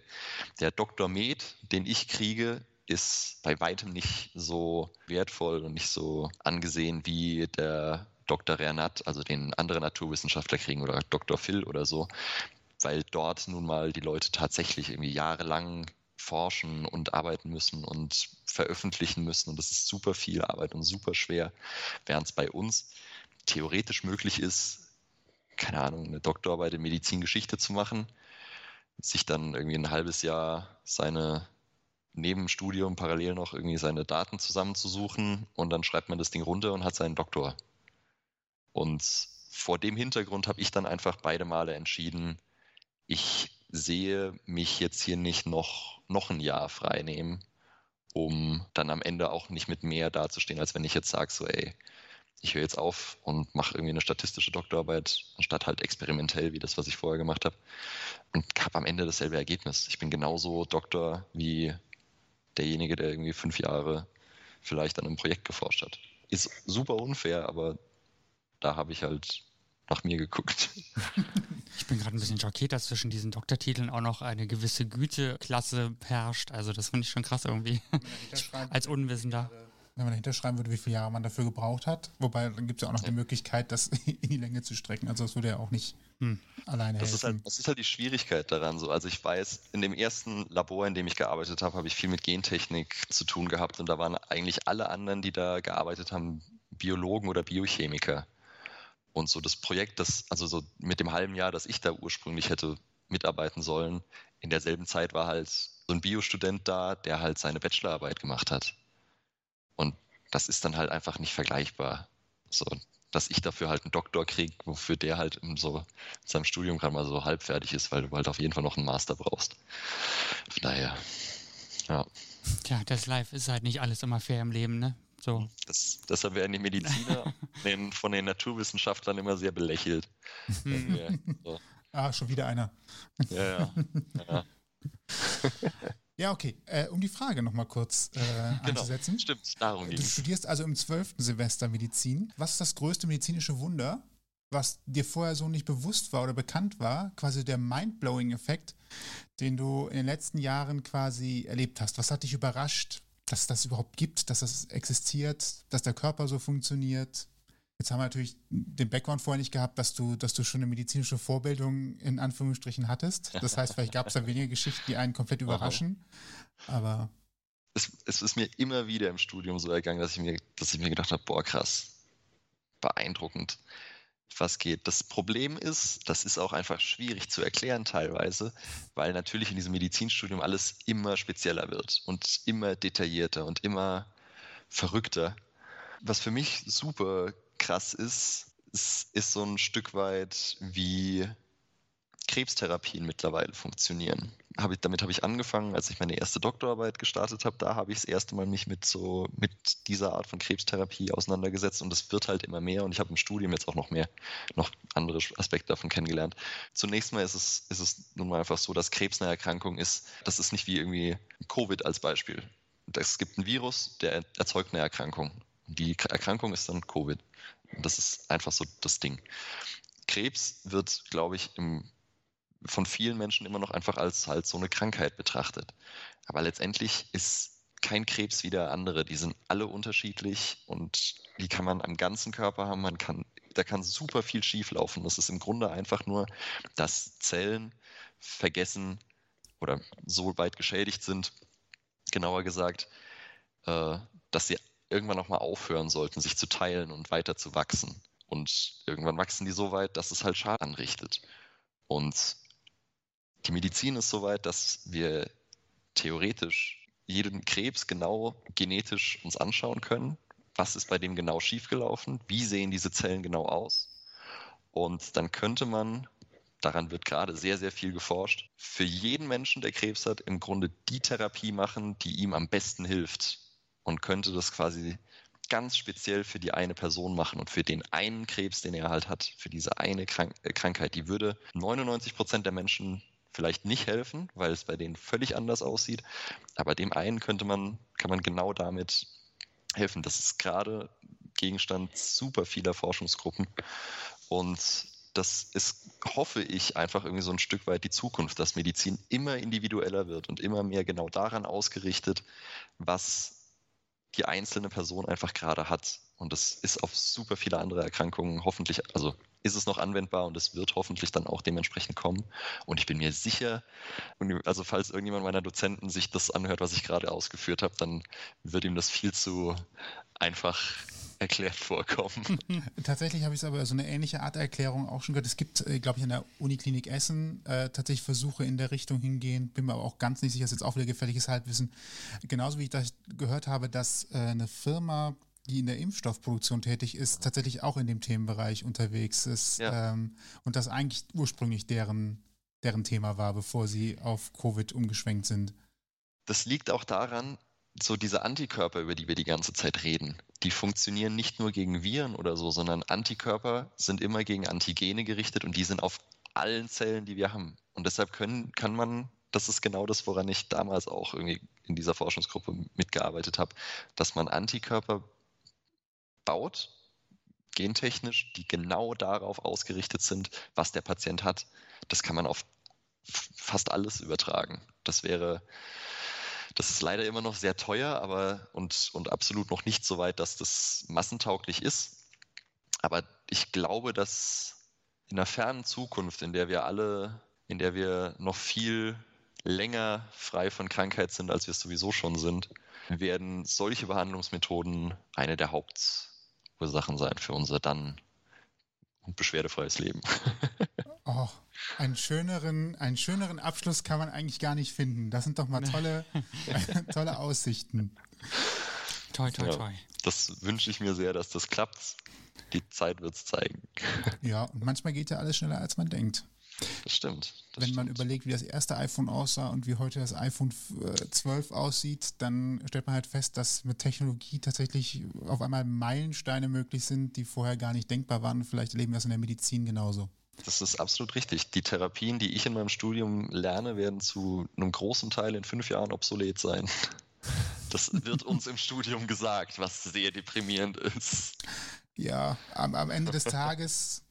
der Doktor Med, den ich kriege, ist bei weitem nicht so wertvoll und nicht so angesehen wie der Dr. Renat, also den andere Naturwissenschaftler kriegen oder Dr. Phil oder so, weil dort nun mal die Leute tatsächlich irgendwie jahrelang forschen und arbeiten müssen und veröffentlichen müssen und das ist super viel Arbeit und super schwer, während es bei uns theoretisch möglich ist, keine Ahnung, eine Doktorarbeit in Medizingeschichte zu machen, sich dann irgendwie ein halbes Jahr seine neben Studium parallel noch irgendwie seine Daten zusammenzusuchen und dann schreibt man das Ding runter und hat seinen Doktor. Und vor dem Hintergrund habe ich dann einfach beide Male entschieden, ich sehe mich jetzt hier nicht noch, noch ein Jahr frei nehmen, um dann am Ende auch nicht mit mehr dazustehen, als wenn ich jetzt sage, so, ey, ich höre jetzt auf und mache irgendwie eine statistische Doktorarbeit, anstatt halt experimentell, wie das, was ich vorher gemacht habe. Und habe am Ende dasselbe Ergebnis. Ich bin genauso Doktor wie derjenige, der irgendwie fünf Jahre vielleicht an einem Projekt geforscht hat. Ist super unfair, aber da habe ich halt nach mir geguckt. Ich bin gerade ein bisschen schockiert, dass zwischen diesen Doktortiteln auch noch eine gewisse Güteklasse herrscht. Also das finde ich schon krass irgendwie. Als Unwissender wenn man dahinter schreiben würde, wie viele Jahre man dafür gebraucht hat. Wobei, dann gibt es ja auch noch die Möglichkeit, das in die Länge zu strecken. Also das würde ja auch nicht hm. alleine das helfen. Ist halt, das ist halt die Schwierigkeit daran. So. Also ich weiß, in dem ersten Labor, in dem ich gearbeitet habe, habe ich viel mit Gentechnik zu tun gehabt und da waren eigentlich alle anderen, die da gearbeitet haben, Biologen oder Biochemiker. Und so das Projekt, das, also so mit dem halben Jahr, das ich da ursprünglich hätte mitarbeiten sollen, in derselben Zeit war halt so ein Biostudent da, der halt seine Bachelorarbeit gemacht hat. Und das ist dann halt einfach nicht vergleichbar. So, dass ich dafür halt einen Doktor kriege, wofür der halt in so in seinem Studium gerade mal so halb fertig ist, weil du halt auf jeden Fall noch einen Master brauchst. Von daher, ja. Tja, das Life ist halt nicht alles immer fair im Leben, ne? So. Das, deshalb werden die Mediziner den, von den Naturwissenschaftlern immer sehr belächelt. so. Ah, schon wieder einer. Ja, ja. ja. Ja, okay. Äh, um die Frage nochmal kurz äh, genau, anzusetzen. Stimmt, darum Du studierst also im zwölften Semester Medizin. Was ist das größte medizinische Wunder, was dir vorher so nicht bewusst war oder bekannt war? Quasi der Mindblowing-Effekt, den du in den letzten Jahren quasi erlebt hast. Was hat dich überrascht, dass es das überhaupt gibt, dass das existiert, dass der Körper so funktioniert? Jetzt haben wir natürlich den Background vorher nicht gehabt, dass du, dass du schon eine medizinische Vorbildung in Anführungsstrichen hattest. Das heißt, vielleicht gab es da weniger Geschichten, die einen komplett überraschen. Aber. Es, es, ist mir immer wieder im Studium so ergangen, dass ich mir, dass ich mir gedacht habe, boah, krass, beeindruckend, was geht. Das Problem ist, das ist auch einfach schwierig zu erklären teilweise, weil natürlich in diesem Medizinstudium alles immer spezieller wird und immer detaillierter und immer verrückter. Was für mich super krass ist, es ist so ein Stück weit wie Krebstherapien mittlerweile funktionieren. Hab ich, damit habe ich angefangen, als ich meine erste Doktorarbeit gestartet habe. Da habe ich das erste Mal mich mit so mit dieser Art von Krebstherapie auseinandergesetzt und es wird halt immer mehr und ich habe im Studium jetzt auch noch mehr, noch andere Aspekte davon kennengelernt. Zunächst mal ist es, ist es nun mal einfach so, dass Krebs eine Erkrankung ist. Das ist nicht wie irgendwie Covid als Beispiel. Es gibt ein Virus, der erzeugt eine Erkrankung. Die Erkrankung ist dann Covid. Das ist einfach so das Ding. Krebs wird, glaube ich, im, von vielen Menschen immer noch einfach als halt so eine Krankheit betrachtet. Aber letztendlich ist kein Krebs wie der andere. Die sind alle unterschiedlich und die kann man am ganzen Körper haben. Man kann, da kann super viel schieflaufen. Das ist im Grunde einfach nur, dass Zellen vergessen oder so weit geschädigt sind, genauer gesagt, äh, dass sie irgendwann auch mal aufhören sollten, sich zu teilen und weiter zu wachsen. Und irgendwann wachsen die so weit, dass es halt Schaden anrichtet. Und die Medizin ist so weit, dass wir theoretisch jeden Krebs genau genetisch uns anschauen können. Was ist bei dem genau schiefgelaufen? Wie sehen diese Zellen genau aus? Und dann könnte man, daran wird gerade sehr, sehr viel geforscht, für jeden Menschen, der Krebs hat, im Grunde die Therapie machen, die ihm am besten hilft und könnte das quasi ganz speziell für die eine Person machen und für den einen Krebs, den er halt hat, für diese eine Krank äh, Krankheit. Die würde 99 Prozent der Menschen vielleicht nicht helfen, weil es bei denen völlig anders aussieht. Aber dem einen könnte man, kann man genau damit helfen. Das ist gerade Gegenstand super vieler Forschungsgruppen. Und das ist, hoffe ich, einfach irgendwie so ein Stück weit die Zukunft, dass Medizin immer individueller wird und immer mehr genau daran ausgerichtet, was die einzelne Person einfach gerade hat. Und das ist auf super viele andere Erkrankungen hoffentlich, also ist es noch anwendbar und es wird hoffentlich dann auch dementsprechend kommen. Und ich bin mir sicher, also falls irgendjemand meiner Dozenten sich das anhört, was ich gerade ausgeführt habe, dann wird ihm das viel zu einfach erklärt vorkommen. Tatsächlich habe ich es aber so eine ähnliche Art Erklärung auch schon gehört. Es gibt, äh, glaube ich, in der Uniklinik Essen äh, tatsächlich Versuche in der Richtung hingehen. Bin mir aber auch ganz nicht sicher, ist jetzt auch wieder gefährliches Halbwissen. Genauso wie ich das gehört habe, dass äh, eine Firma die in der Impfstoffproduktion tätig ist, tatsächlich auch in dem Themenbereich unterwegs ist ja. ähm, und das eigentlich ursprünglich deren, deren Thema war, bevor sie auf Covid umgeschwenkt sind. Das liegt auch daran, so diese Antikörper, über die wir die ganze Zeit reden, die funktionieren nicht nur gegen Viren oder so, sondern Antikörper sind immer gegen Antigene gerichtet und die sind auf allen Zellen, die wir haben. Und deshalb können, kann man, das ist genau das, woran ich damals auch irgendwie in dieser Forschungsgruppe mitgearbeitet habe, dass man Antikörper baut, gentechnisch, die genau darauf ausgerichtet sind, was der Patient hat. Das kann man auf fast alles übertragen. Das wäre das ist leider immer noch sehr teuer, aber und, und absolut noch nicht so weit, dass das massentauglich ist. Aber ich glaube, dass in der fernen Zukunft, in der wir alle, in der wir noch viel länger frei von Krankheit sind, als wir es sowieso schon sind, werden solche Behandlungsmethoden eine der Hauptursachen sein für unser dann beschwerdefreies Leben. Oh, einen schöneren, einen schöneren Abschluss kann man eigentlich gar nicht finden. Das sind doch mal tolle, tolle Aussichten. Toi, toi, toi. Ja, das wünsche ich mir sehr, dass das klappt. Die Zeit wird es zeigen. Ja, und manchmal geht ja alles schneller, als man denkt. Das stimmt. Das Wenn man stimmt. überlegt, wie das erste iPhone aussah und wie heute das iPhone 12 aussieht, dann stellt man halt fest, dass mit Technologie tatsächlich auf einmal Meilensteine möglich sind, die vorher gar nicht denkbar waren. Vielleicht erleben wir das in der Medizin genauso. Das ist absolut richtig. Die Therapien, die ich in meinem Studium lerne, werden zu einem großen Teil in fünf Jahren obsolet sein. Das wird uns im Studium gesagt, was sehr deprimierend ist. Ja, am, am Ende des Tages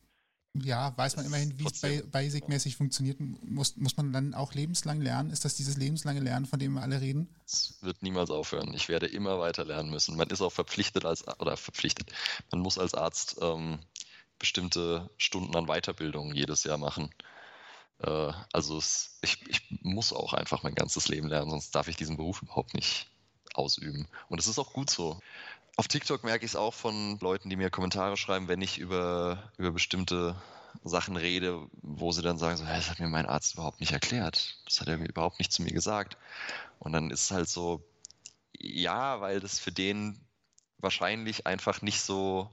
ja, weiß man immerhin, wie es Basic-mäßig funktioniert. Muss, muss man dann auch lebenslang lernen? Ist das dieses lebenslange Lernen, von dem wir alle reden? Es wird niemals aufhören. Ich werde immer weiter lernen müssen. Man ist auch verpflichtet als, oder verpflichtet, man muss als Arzt ähm, bestimmte Stunden an Weiterbildung jedes Jahr machen. Äh, also es, ich, ich muss auch einfach mein ganzes Leben lernen, sonst darf ich diesen Beruf überhaupt nicht ausüben. Und es ist auch gut so. Auf TikTok merke ich es auch von Leuten, die mir Kommentare schreiben, wenn ich über, über bestimmte Sachen rede, wo sie dann sagen, so, das hat mir mein Arzt überhaupt nicht erklärt. Das hat er mir überhaupt nicht zu mir gesagt. Und dann ist es halt so, ja, weil das für den wahrscheinlich einfach nicht so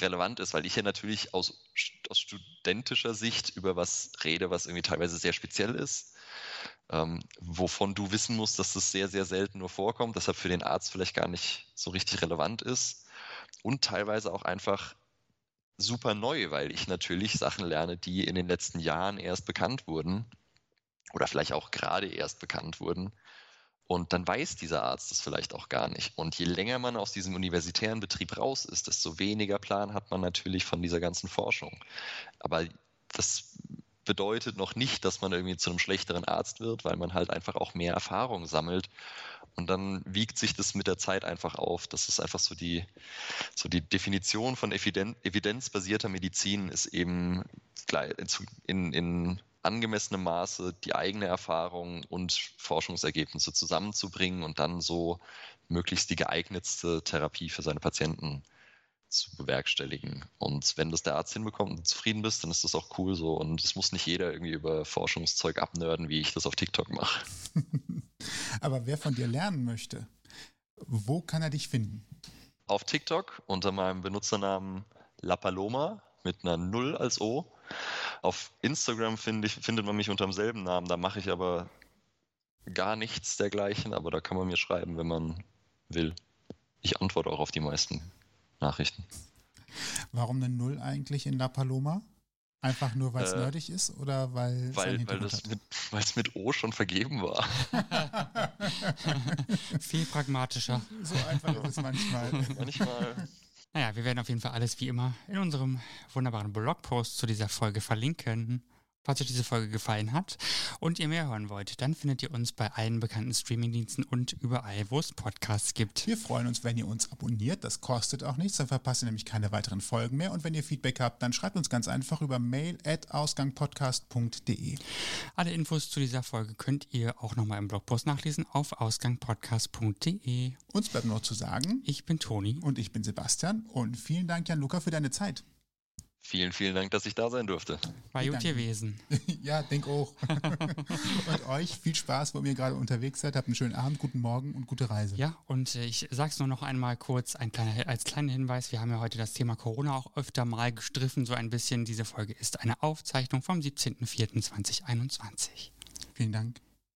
relevant ist, weil ich ja natürlich aus, aus studentischer Sicht über was rede, was irgendwie teilweise sehr speziell ist ähm, wovon du wissen musst, dass das sehr, sehr selten nur vorkommt, deshalb für den Arzt vielleicht gar nicht so richtig relevant ist und teilweise auch einfach super neu, weil ich natürlich Sachen lerne, die in den letzten Jahren erst bekannt wurden oder vielleicht auch gerade erst bekannt wurden. Und dann weiß dieser Arzt das vielleicht auch gar nicht. Und je länger man aus diesem universitären Betrieb raus ist, desto weniger Plan hat man natürlich von dieser ganzen Forschung. Aber das bedeutet noch nicht, dass man irgendwie zu einem schlechteren Arzt wird, weil man halt einfach auch mehr Erfahrung sammelt. Und dann wiegt sich das mit der Zeit einfach auf. Das ist einfach so die, so die Definition von evidenzbasierter Medizin ist eben in, in angemessenem Maße die eigene Erfahrung und Forschungsergebnisse zusammenzubringen und dann so möglichst die geeignetste Therapie für seine Patienten zu bewerkstelligen. Und wenn das der Arzt hinbekommt und du zufrieden bist, dann ist das auch cool so. Und es muss nicht jeder irgendwie über Forschungszeug abnörden, wie ich das auf TikTok mache. Aber wer von dir lernen möchte, wo kann er dich finden? Auf TikTok unter meinem Benutzernamen La Paloma mit einer Null als O. Auf Instagram find ich, findet man mich unter demselben Namen. Da mache ich aber gar nichts dergleichen, aber da kann man mir schreiben, wenn man will. Ich antworte auch auf die meisten Nachrichten. Warum eine Null eigentlich in La Paloma? Einfach nur, weil es äh, nerdig ist oder weil weil, weil das mit, es mit O schon vergeben war. Viel pragmatischer. So einfach ist es manchmal. manchmal. Naja, wir werden auf jeden Fall alles wie immer in unserem wunderbaren Blogpost zu dieser Folge verlinken. Falls euch diese Folge gefallen hat und ihr mehr hören wollt, dann findet ihr uns bei allen bekannten Streamingdiensten und überall, wo es Podcasts gibt. Wir freuen uns, wenn ihr uns abonniert. Das kostet auch nichts, dann verpasst ihr nämlich keine weiteren Folgen mehr. Und wenn ihr Feedback habt, dann schreibt uns ganz einfach über mail at ausgangpodcast.de. Alle Infos zu dieser Folge könnt ihr auch nochmal im Blogpost nachlesen auf ausgangpodcast.de. Uns bleibt noch zu sagen, ich bin Toni und ich bin Sebastian und vielen Dank, Jan Luca, für deine Zeit. Vielen, vielen Dank, dass ich da sein durfte. War gut gewesen. ja, denk auch. und euch viel Spaß, wo ihr gerade unterwegs seid. Habt einen schönen Abend, guten Morgen und gute Reise. Ja, und äh, ich sag's nur noch einmal kurz ein kleiner, als kleinen Hinweis. Wir haben ja heute das Thema Corona auch öfter mal gestriffen, so ein bisschen. Diese Folge ist eine Aufzeichnung vom 17.04.2021. Vielen Dank.